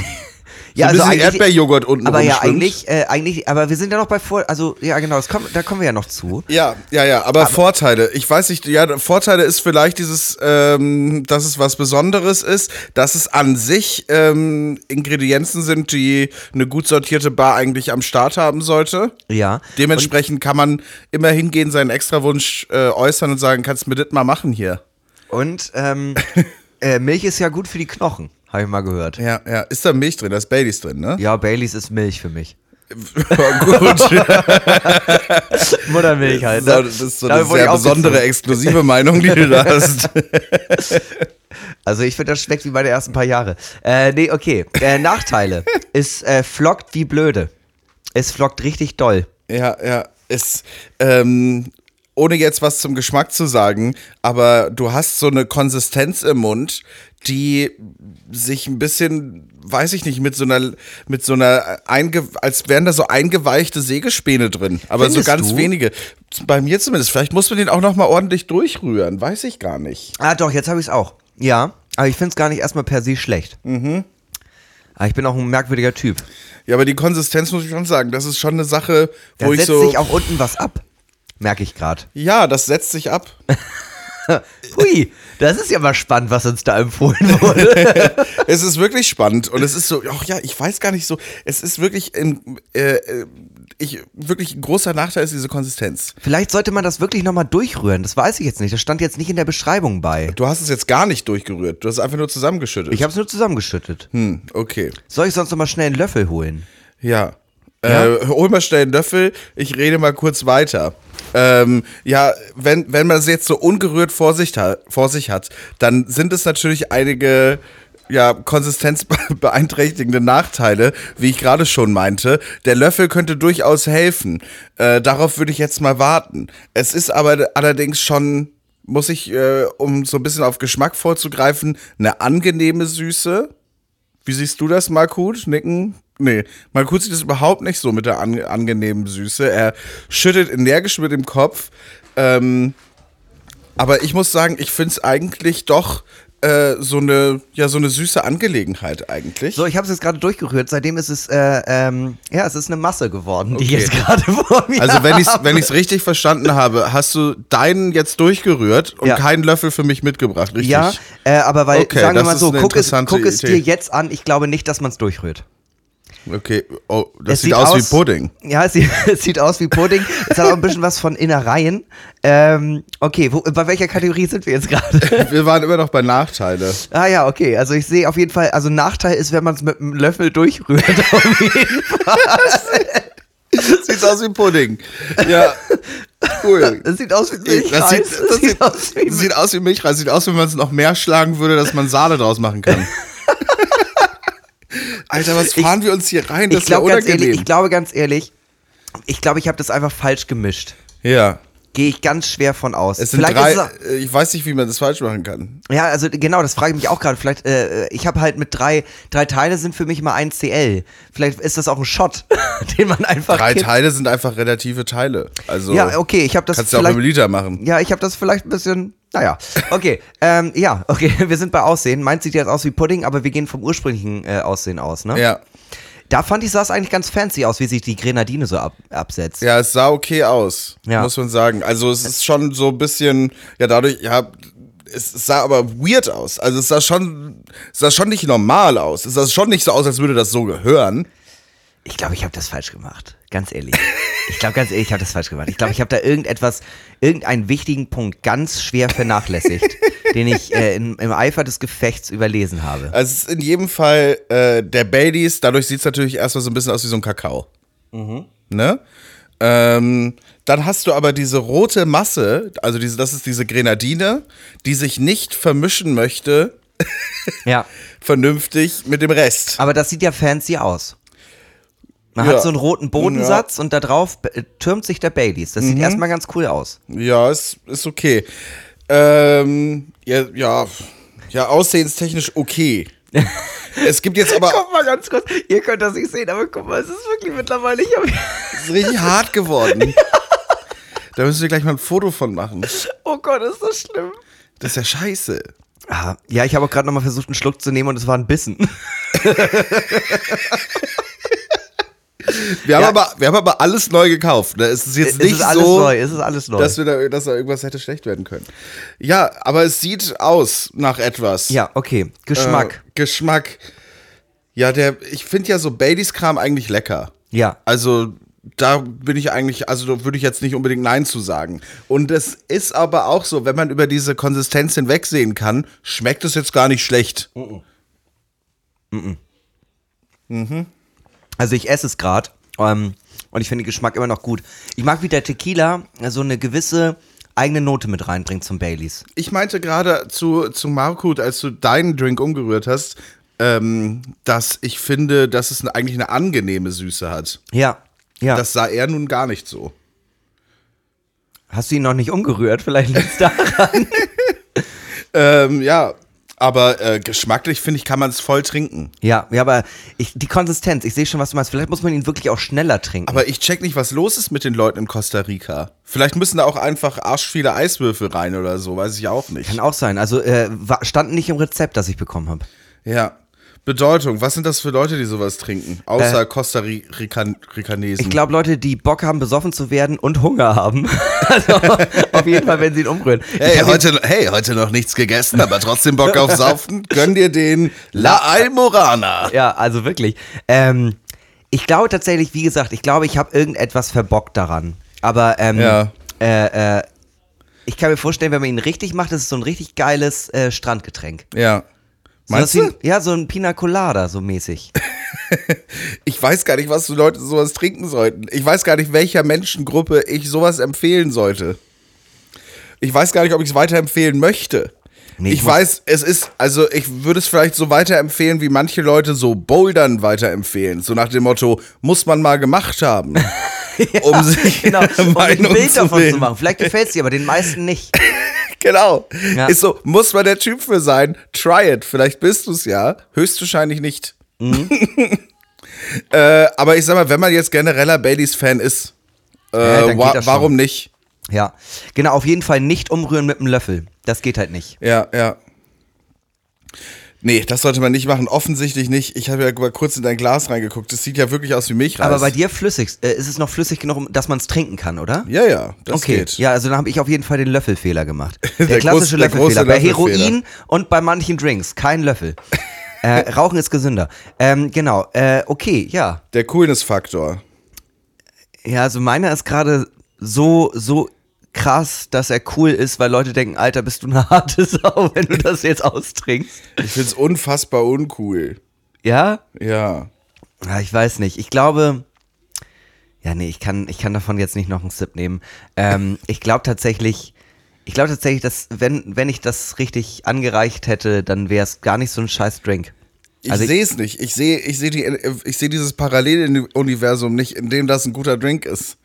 Ja, ein bisschen Erdbeerjoghurt unten Aber ja, eigentlich, äh, eigentlich, aber wir sind ja noch bei Vor, also ja genau, das kommt, da kommen wir ja noch zu. Ja, ja, ja, aber, Vorteile. Ich weiß nicht, ja, Vorteile ist vielleicht dieses, ähm, dass es was Besonderes ist, dass es an sich ähm, Ingredienzen sind, die eine gut sortierte Bar eigentlich am Start haben sollte. Ja. Dementsprechend kann man immer hingehen, seinen Extrawunsch äh, äußern und sagen, kannst du mir das mal machen hier. Und ähm, äh, Milch ist ja gut für die Knochen, habe ich mal gehört. Ja, ja. Ist da Milch drin? Da ist Baileys drin, ne? Ja, Baileys ist Milch für mich. gut. Muttermilch halt. Das ne? ist so- das ist so eine sehr besondere, exklusive Meinung, die du da hast. Also ich finde, das schmeckt wie meine ersten paar Jahre. Äh, nee, okay. Äh, Nachteile. Es äh, flockt wie blöde. Es flockt richtig doll. Ja, ja. Es, ähm, ohne jetzt was zum Geschmack zu sagen, aber du hast so eine Konsistenz im Mund, die sich ein bisschen, weiß ich nicht, mit so einer, mit so einer, einge als wären da so eingeweichte Sägespäne drin, aber Findest so ganz du? wenige. Bei mir zumindest. Vielleicht muss man den auch noch mal ordentlich durchrühren, weiß ich gar nicht. Ah, doch, jetzt habe ich es auch. Ja, aber ich finde es gar nicht erstmal per se schlecht. Mhm. Aber ich bin auch ein merkwürdiger Typ. Ja, aber die Konsistenz muss ich schon sagen, das ist schon eine Sache, Da wo ich setzt so. sich auch unten was ab. Merke ich gerade. ja, das setzt sich ab. Hui, das ist ja mal spannend, was uns da empfohlen wurde. Es ist wirklich spannend und es ist so, ach ja, ich weiß gar nicht so, es ist wirklich, ein, äh, äh, ich, wirklich ein großer Nachteil ist diese Konsistenz. Vielleicht sollte man das wirklich nochmal durchrühren. Das weiß ich jetzt nicht. Das stand jetzt nicht in der Beschreibung bei. Du hast es jetzt gar nicht durchgerührt, du hast es einfach nur zusammengeschüttet. Ich habe es nur zusammengeschüttet. hm, okay. Soll ich sonst nochmal schnell einen Löffel holen? Ja. Ja? Äh, hol mal schnell einen Löffel, ich rede mal kurz weiter. Ähm, ja, wenn, wenn man es jetzt so ungerührt vor sich, ha vor sich hat, dann sind es natürlich einige ja, konsistenzbeeinträchtigende Nachteile, wie ich gerade schon meinte. Der Löffel könnte durchaus helfen. Äh, darauf würde ich jetzt mal warten. Es ist aber allerdings schon, muss ich, äh, um so ein bisschen auf Geschmack vorzugreifen, eine angenehme Süße. Wie siehst du das, Markut? Nicken? Nee, Markut sieht das überhaupt nicht so mit der an angenehmen Süße. Er schüttelt energisch mit dem Kopf. Ähm, aber ich muss sagen, ich finde es eigentlich doch äh, so eine, ja, so eine süße Angelegenheit eigentlich. So, ich habe es jetzt gerade durchgerührt. Seitdem ist es, äh, ähm, ja, es ist eine Masse geworden, die Okay. ich jetzt gerade vor mir also wenn ich wenn ich's richtig verstanden habe, hast du deinen jetzt durchgerührt und Ja. keinen Löffel für mich mitgebracht, richtig? Ja, äh, aber weil, Okay, sagen wir mal so, guck es, guck es dir jetzt an. Ich glaube nicht, dass man es durchrührt. Okay, oh, das Es sieht, aus, wie Pudding. Ja, es sieht, es sieht aus wie Pudding. es hat auch ein bisschen was von Innereien. Ähm, okay, wo, bei welcher Kategorie sind wir jetzt gerade? Wir waren immer noch bei Nachteile. ah ja, okay. Also ich sehe auf jeden Fall, also Nachteil ist, wenn man es mit einem Löffel durchrührt. Auf jeden Sieht aus wie Pudding. Ja, cool. Es sieht aus wie Das Milchreis. sieht, Es das sieht, aus wie das sieht aus wie Milchreis. Sieht aus, wenn man es noch mehr schlagen würde, dass man Sahne draus machen kann. Alter, was fahren wir uns hier rein? Das ich ist ja unangenehm. ehrlich, ich glaube ganz ehrlich, ich glaube, ich habe das einfach falsch gemischt. ja, Gehe ich ganz schwer von aus. es sind Vielleicht drei. es äh, Ich weiß nicht, wie man das falsch machen kann. Ja, also genau, das frage ich mich auch gerade. Vielleicht, äh, ich habe halt mit drei, drei Teile sind für mich immer ein CL. Vielleicht ist das auch ein Shot, den man einfach. Drei kippt. Teile sind einfach relative Teile. Also Ja, okay, ich habe das kannst du auch mit einem Liter machen. Ja, ich habe das vielleicht ein bisschen. Naja, okay. ähm, ja, okay, wir sind bei Aussehen. Meins sieht jetzt aus wie Pudding, aber wir gehen vom ursprünglichen äh, Aussehen aus, ne? Ja. Da fand ich, sah es eigentlich ganz fancy aus, wie sich die Grenadine so ab, absetzt. Ja, es sah okay aus, Ja. muss man sagen. Also es ist schon so ein bisschen, ja dadurch, ja, es sah aber weird aus. Also es sah schon, es sah schon nicht normal aus. Es sah schon nicht so aus, als würde das so gehören. Ich glaube, ich habe das falsch gemacht. Ganz ehrlich. Ich glaube, ganz ehrlich, ich habe das falsch gemacht. Ich glaube, ich habe da irgendetwas, irgendeinen wichtigen Punkt ganz schwer vernachlässigt, den ich äh, in, im Eifer des Gefechts überlesen habe. Also es ist in jedem Fall äh, der Baileys, dadurch sieht es natürlich erstmal so ein bisschen aus wie so ein Kakao. Ne? Ähm, dann hast du aber diese rote Masse, also diese, das ist diese Grenadine, die sich nicht vermischen möchte, Ja. vernünftig mit dem Rest. Aber das sieht ja fancy aus. Man Ja. hat so einen roten Bodensatz und da drauf äh, türmt sich der Baileys. Das sieht Mhm. erstmal ganz cool aus. Ja, ist, ist okay. Ähm, ja, ja, ja, aussehenstechnisch okay. es gibt jetzt aber, Guck mal ganz kurz, ihr könnt das nicht sehen, aber guck mal, es ist wirklich mittlerweile, ich hab, es ist richtig hart geworden. Da müssen wir gleich mal ein Foto von machen. oh Gott, ist das schlimm. Das ist ja scheiße. Ah, ja, ich habe auch gerade nochmal versucht, einen Schluck zu nehmen und es war ein Bissen. Wir haben, Ja. aber, wir haben aber alles neu gekauft. Ne? Es ist jetzt es nicht ist alles so, neu, es ist alles neu. dass, wir da, dass da irgendwas hätte schlecht werden können. Ja, aber es sieht aus nach etwas. ja, okay, Geschmack. Äh, Geschmack. Ja, der, ich finde ja so Baileys Kram eigentlich lecker. ja, Also da bin ich eigentlich, also da würde ich jetzt nicht unbedingt Nein zu sagen. Und es ist aber auch so, wenn man über diese Konsistenz hinwegsehen kann, schmeckt es jetzt gar nicht schlecht. Also ich esse es gerade ähm, und ich finde den Geschmack immer noch gut. Ich mag, wie der Tequila so eine gewisse eigene Note mit reinbringt zum Baileys. Ich meinte gerade zu, zu Markut, als du deinen Drink umgerührt hast, ähm, dass ich finde, dass es eine, eigentlich eine angenehme Süße hat. Ja, ja. Das sah er nun gar nicht so. Hast du ihn noch nicht umgerührt? Vielleicht liegt es daran. Ähm, ja, aber äh, geschmacklich finde ich, kann man es voll trinken. ja, ja, aber ich, die Konsistenz, ich sehe schon, was du meinst. Vielleicht muss man ihn wirklich auch schneller trinken. Aber ich check nicht, was los ist mit den Leuten in Costa Rica. Vielleicht müssen da auch einfach arschviele Eiswürfel rein oder so, weiß ich auch nicht. Kann auch sein. Also äh, war, stand nicht im Rezept, das ich bekommen habe. Ja. Bedeutung, was sind das für Leute, die sowas trinken? Außer Costa Ri- Rican Ricanesen. Ich glaube, Leute, die Bock haben, besoffen zu werden und Hunger haben. also auf jeden Fall, wenn sie ihn umrühren. Hey heute, hey, heute noch nichts gegessen, aber trotzdem Bock auf Saufen? Gönn dir den La Almorana. ja, also wirklich. Ähm, ich glaube tatsächlich, wie gesagt, ich glaube, ich habe irgendetwas verbockt daran. Aber ähm, Ja. äh, äh, ich kann mir vorstellen, wenn man ihn richtig macht, ist es so ein richtig geiles äh, Strandgetränk. Ja. Meinst so du? Ja, so ein Pina Colada, so mäßig. Ich weiß gar nicht, was so Leute sowas trinken sollten. Ich weiß gar nicht, welcher Menschengruppe ich sowas empfehlen sollte. Ich weiß gar nicht, ob ich es weiterempfehlen möchte. Nee, ich weiß, es ist, also ich würde es vielleicht so weiterempfehlen, wie manche Leute so Bouldern weiterempfehlen. So nach dem Motto, muss man mal gemacht haben. um sich Genau, um ein Bild davon zu machen. Vielleicht gefällt es dir, aber den meisten nicht. Genau. Ja. Ist so, muss man der Typ für sein? Try it. Vielleicht bist du es ja. Höchstwahrscheinlich nicht. Mhm. äh, aber ich sag mal, wenn man jetzt genereller Baileys-Fan ist, äh, Ja, wa warum nicht? Ja, genau, auf jeden Fall nicht umrühren mit einem Löffel. Das geht halt nicht. Ja, ja. Nee, das sollte man nicht machen. Offensichtlich nicht. Ich habe ja mal kurz in dein Glas reingeguckt. Das sieht ja wirklich aus wie Milchreis. Aber bei dir flüssig, äh, ist es noch flüssig genug, dass man es trinken kann, oder? Ja, ja, das okay, geht. ja, also dann habe ich auf jeden Fall den Löffelfehler gemacht. Der, Der klassische groß- der Löffelfehler. Bei Löffelfehler. Heroin und bei manchen Drinks, kein Löffel. äh, Rauchen ist gesünder. Ähm, genau, äh, okay, ja. Der Coolness-Faktor. Ja, also meiner ist gerade so, so krass, dass er cool ist, weil Leute denken, Alter, bist du eine harte Sau, wenn du das jetzt austrinkst. Ich find's unfassbar uncool. Ja? Ja. Ja, ich weiß nicht. Ich glaube. Ja, nee, ich kann, ich kann davon jetzt nicht noch einen Sip nehmen. Ähm, ich glaube tatsächlich, ich glaube tatsächlich, dass wenn, wenn ich das richtig angereicht hätte, dann wäre es gar nicht so ein scheiß Drink. Ich Also sehe es nicht. Ich sehe ich seh die, ich seh dieses Paralleluniversum nicht, in dem das ein guter Drink ist.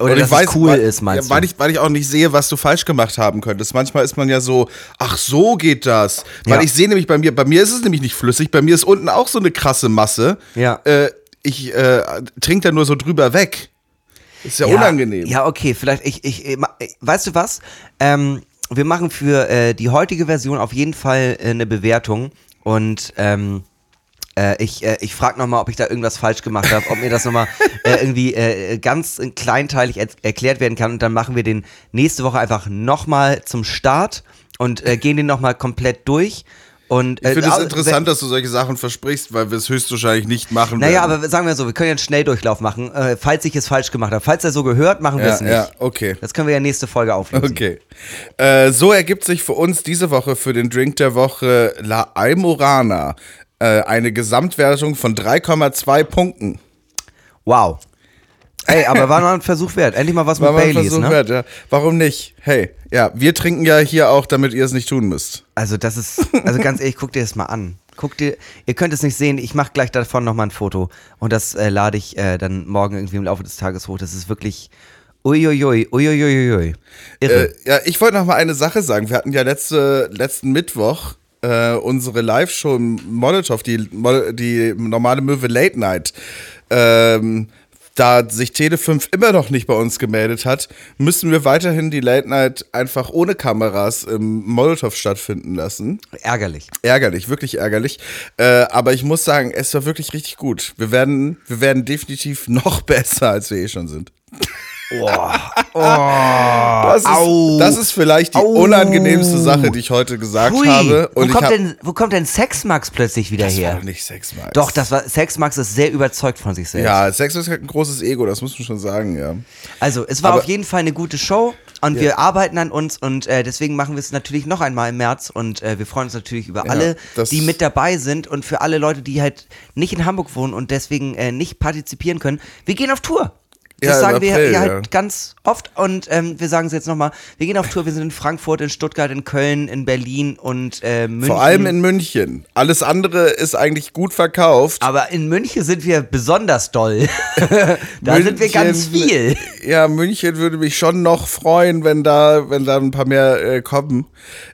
Oder Und dass es cool ist, meinst ja, weil du? Ich, weil ich auch nicht sehe, was du falsch gemacht haben könntest. Manchmal ist man ja so, ach so geht das. Weil Ja. ich sehe nämlich bei mir, bei mir ist es nämlich nicht flüssig, bei mir ist unten auch so eine krasse Masse. Ja. Äh, ich äh, trinke da nur so drüber weg. Ist ja, unangenehm. Ja, okay, vielleicht, ich, ich, ich ma- weißt du was? Ähm, wir machen für äh, die heutige Version auf jeden Fall äh, eine Bewertung und ähm, äh, ich, äh, ich frage nochmal, ob ich da irgendwas falsch gemacht habe, ob mir das nochmal äh, irgendwie äh, ganz kleinteilig er erklärt werden kann und dann machen wir den nächste Woche einfach nochmal zum Start und äh, gehen den nochmal komplett durch. Und, Ich finde äh, es au- interessant, dass du solche Sachen versprichst, weil wir es höchstwahrscheinlich nicht machen Naja, werden. aber sagen wir so, wir können ja einen Schnelldurchlauf machen, äh, falls ich es falsch gemacht habe. Falls er so gehört, machen wir ja, es nicht. ja, okay. Das können wir ja nächste Folge auflösen. Okay. Äh, so ergibt sich für uns diese Woche für den Drink der Woche La Almorana äh, eine Gesamtwertung von 3,2 Punkten. Wow. Ey, aber war mal ein Versuch wert. Endlich mal was War mit Baileys, Versuch ne? wert, ja. Warum nicht? Hey, ja, wir trinken ja hier auch, damit ihr es nicht tun müsst. Also das ist, also ganz ehrlich, guck dir das mal an. Guck dir, ihr könnt es nicht sehen, ich mache gleich davon nochmal ein Foto und das äh, lade ich äh, dann morgen irgendwie im Laufe des Tages hoch. Das ist wirklich uiuiui, uiuiuiui. Irre. Äh, ja, ich wollte noch mal eine Sache sagen. Wir hatten ja letzte, letzten Mittwoch äh, unsere Live-Show im Molotow, die, die normale Möwe Late Night. Ähm, da sich Tele5 immer noch nicht bei uns gemeldet hat, müssen wir weiterhin die Late Night einfach ohne Kameras im Molotow stattfinden lassen. Ärgerlich. Ärgerlich, wirklich ärgerlich. Äh, aber ich muss sagen, es war wirklich richtig gut. Wir werden, wir werden definitiv noch besser, als wir eh schon sind. das, ist, Au. das ist vielleicht die Au. unangenehmste Sache, die ich heute gesagt Hui, habe. wo, Und ich kommt hab, denn, wo kommt denn Sexmax plötzlich wieder das war her? doch nicht Sex, Max. Doch, das war, Sexmax ist sehr überzeugt von sich selbst. Ja, Sex ist halt ein großes Ego, das muss man schon sagen, ja. Also, es war Aber- auf jeden Fall eine gute Show und wir arbeiten an uns und äh, deswegen machen wir es natürlich noch einmal im März und äh, wir freuen uns natürlich über alle, das- die mit dabei sind und für alle Leute, die halt nicht in Hamburg wohnen und deswegen äh, nicht partizipieren können. Wir gehen auf Tour. Das Ja, sagen wir April, ja halt ganz oft und ähm, wir sagen es jetzt nochmal. Wir gehen auf Tour, wir sind in Frankfurt, in Stuttgart, in Köln, in Berlin und äh, München. Vor allem in München. Alles andere ist eigentlich gut verkauft. Aber in München sind wir besonders doll. da sind wir ganz München- viel. Ja, München würde mich schon noch freuen, wenn da, wenn da ein paar mehr äh, kommen.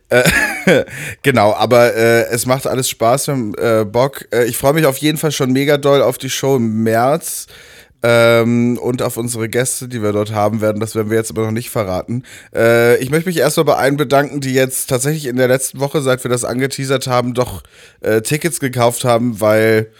Äh, genau, aber äh, es macht alles Spaß, wir haben äh, Bock. Äh, ich freue mich auf jeden Fall schon mega doll auf die Show im März. Ähm, und auf unsere Gäste, die wir dort haben werden. Das werden wir jetzt aber noch nicht verraten. Äh, ich möchte mich erstmal bei allen bedanken, die jetzt tatsächlich in der letzten Woche, seit wir das angeteasert haben, doch äh, Tickets gekauft haben, weil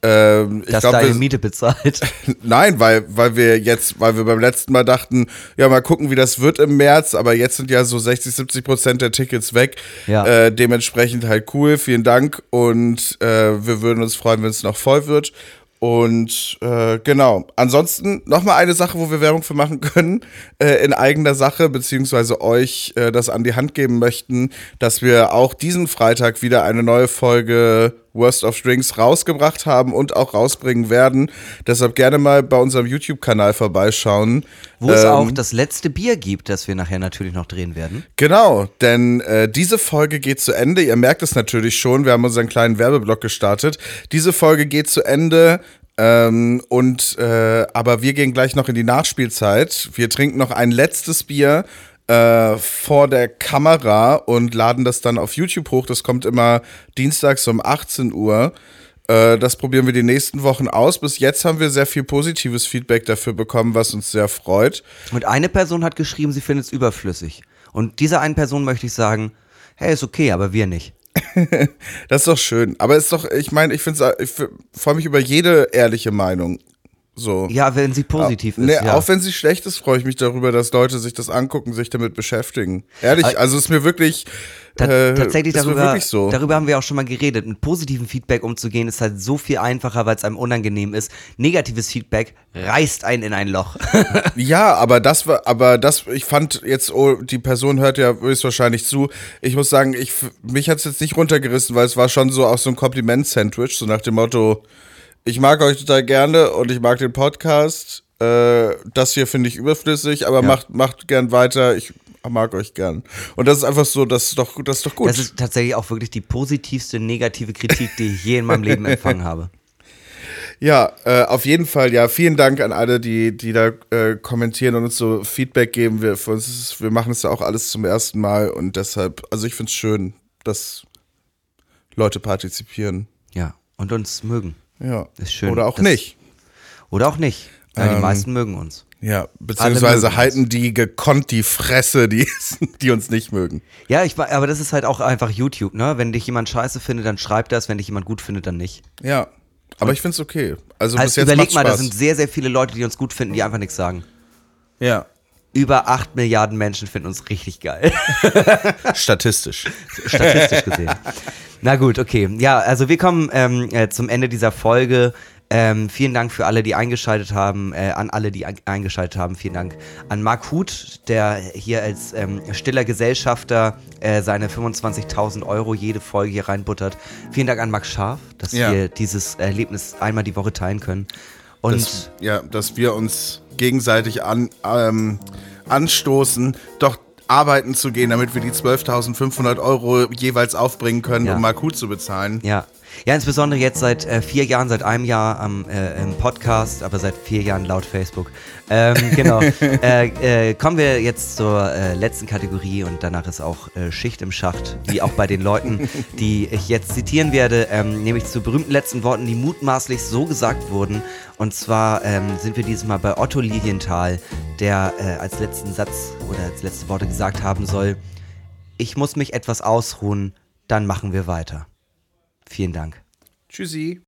ähm, ich Dass glaube, deine wir, Miete bezahlt. Nein, weil, weil wir jetzt, weil wir beim letzten Mal dachten, ja, mal gucken, wie das wird im März, aber jetzt sind ja so 60, 70 Prozent der Tickets weg. Ja. Äh, dementsprechend halt cool, vielen Dank und äh, wir würden uns freuen, wenn es noch voll wird. Und äh, genau. Ansonsten nochmal eine Sache, wo wir Werbung für machen können, äh, in eigener Sache, beziehungsweise euch äh, das an die Hand geben möchten, dass wir auch diesen Freitag wieder eine neue Folge Worst of Strings rausgebracht haben und auch rausbringen werden. Deshalb gerne mal bei unserem YouTube-Kanal vorbeischauen. Wo es Ähm, auch das letzte Bier gibt, das wir nachher natürlich noch drehen werden. Genau, denn äh, diese Folge geht zu Ende. Ihr merkt es natürlich schon, wir haben unseren kleinen Werbeblock gestartet. Diese Folge geht zu Ende. Ähm, und äh, aber wir gehen gleich noch in die Nachspielzeit. Wir trinken noch ein letztes Bier äh, vor der Kamera und laden das dann auf YouTube hoch. Das kommt immer dienstags um 18 Uhr. Äh, Das probieren wir die nächsten Wochen aus. Bis jetzt haben wir sehr viel positives Feedback dafür bekommen, was uns sehr freut. Und eine Person hat geschrieben, sie findet es überflüssig. Und dieser einen Person möchte ich sagen, hey, ist okay, aber wir nicht. Das ist doch schön. Aber ist doch, ich meine, ich finde ich freue mich über jede ehrliche Meinung. So. Ja, wenn sie positiv Nee, ist. Ja. Auch wenn sie schlecht ist, freue ich mich darüber, dass Leute sich das angucken, sich damit beschäftigen. Ehrlich, also ist mir wirklich. Ta äh, tatsächlich ist mir darüber, wirklich so. darüber haben wir auch schon mal geredet. Mit positivem Feedback umzugehen ist halt so viel einfacher, weil es einem unangenehm ist. Negatives Feedback reißt einen in ein Loch. Ja, aber das war, aber das, ich fand jetzt, oh, die Person hört ja höchstwahrscheinlich zu. Ich muss sagen, ich, mich hat es jetzt nicht runtergerissen, weil es war schon so auch so ein Kompliment-Sandwich, so nach dem Motto, ich mag euch total gerne und ich mag den Podcast. Äh, das hier finde ich überflüssig, aber macht, macht gern weiter. Ich mag euch gern. Und das ist einfach so, das ist doch, das ist doch gut. Das ist tatsächlich auch wirklich die positivste negative Kritik, die ich je in meinem Leben empfangen habe. Ja, äh, auf jeden Fall, ja, vielen Dank an alle, die, die da äh, kommentieren und uns so Feedback geben. Wir, für uns ist, wir machen es ja auch alles zum ersten Mal und deshalb, also ich finde es schön, dass Leute partizipieren. Ja, und uns mögen. Ja. Ist schön. Oder auch Das- nicht. Oder auch nicht. Ja, die Ähm, meisten mögen uns. Ja, beziehungsweise uns. halten die gekonnt die Fresse, die, die uns nicht mögen. Ja, ich, aber das ist halt auch einfach YouTube, ne? Wenn dich jemand scheiße findet, dann schreibt das. Wenn dich jemand gut findet, dann nicht. Ja. Aber ich finde es okay. Also, bis Also jetzt überleg mal, da sind sehr, sehr viele Leute, die uns gut finden, die einfach nichts sagen. ja. Über 8 Milliarden Menschen finden uns richtig geil. Statistisch. Statistisch gesehen. Na gut, okay. Ja, also wir kommen ähm, äh, zum Ende dieser Folge. Ähm, vielen Dank für alle, die eingeschaltet haben, äh, an alle, die ein- eingeschaltet haben. Vielen Dank an Marc Huth, der hier als ähm, stiller Gesellschafter äh, seine 25.000 Euro jede Folge hier reinbuttert. Vielen Dank an Max Scharf, dass Ja. wir dieses Erlebnis einmal die Woche teilen können. Und dass, ja, dass wir uns gegenseitig an, ähm, anstoßen, doch arbeiten zu gehen, damit wir die 12.500 Euro jeweils aufbringen können, Ja. um mal cool zu bezahlen. Ja. Ja, insbesondere jetzt seit äh, vier Jahren, seit einem Jahr am, äh, im Podcast, aber seit vier Jahren laut Facebook. Ähm, genau. äh, äh, kommen wir jetzt zur äh, letzten Kategorie und danach ist auch äh, Schicht im Schacht, wie auch bei den Leuten, die ich jetzt zitieren werde, ähm, nämlich zu berühmten letzten Worten, die mutmaßlich so gesagt wurden. Und zwar ähm, sind wir dieses Mal bei Otto Lilienthal, der als letzten Satz oder als letzte Worte gesagt haben soll, ich muss mich etwas ausruhen, dann machen wir weiter. Vielen Dank. Tschüssi.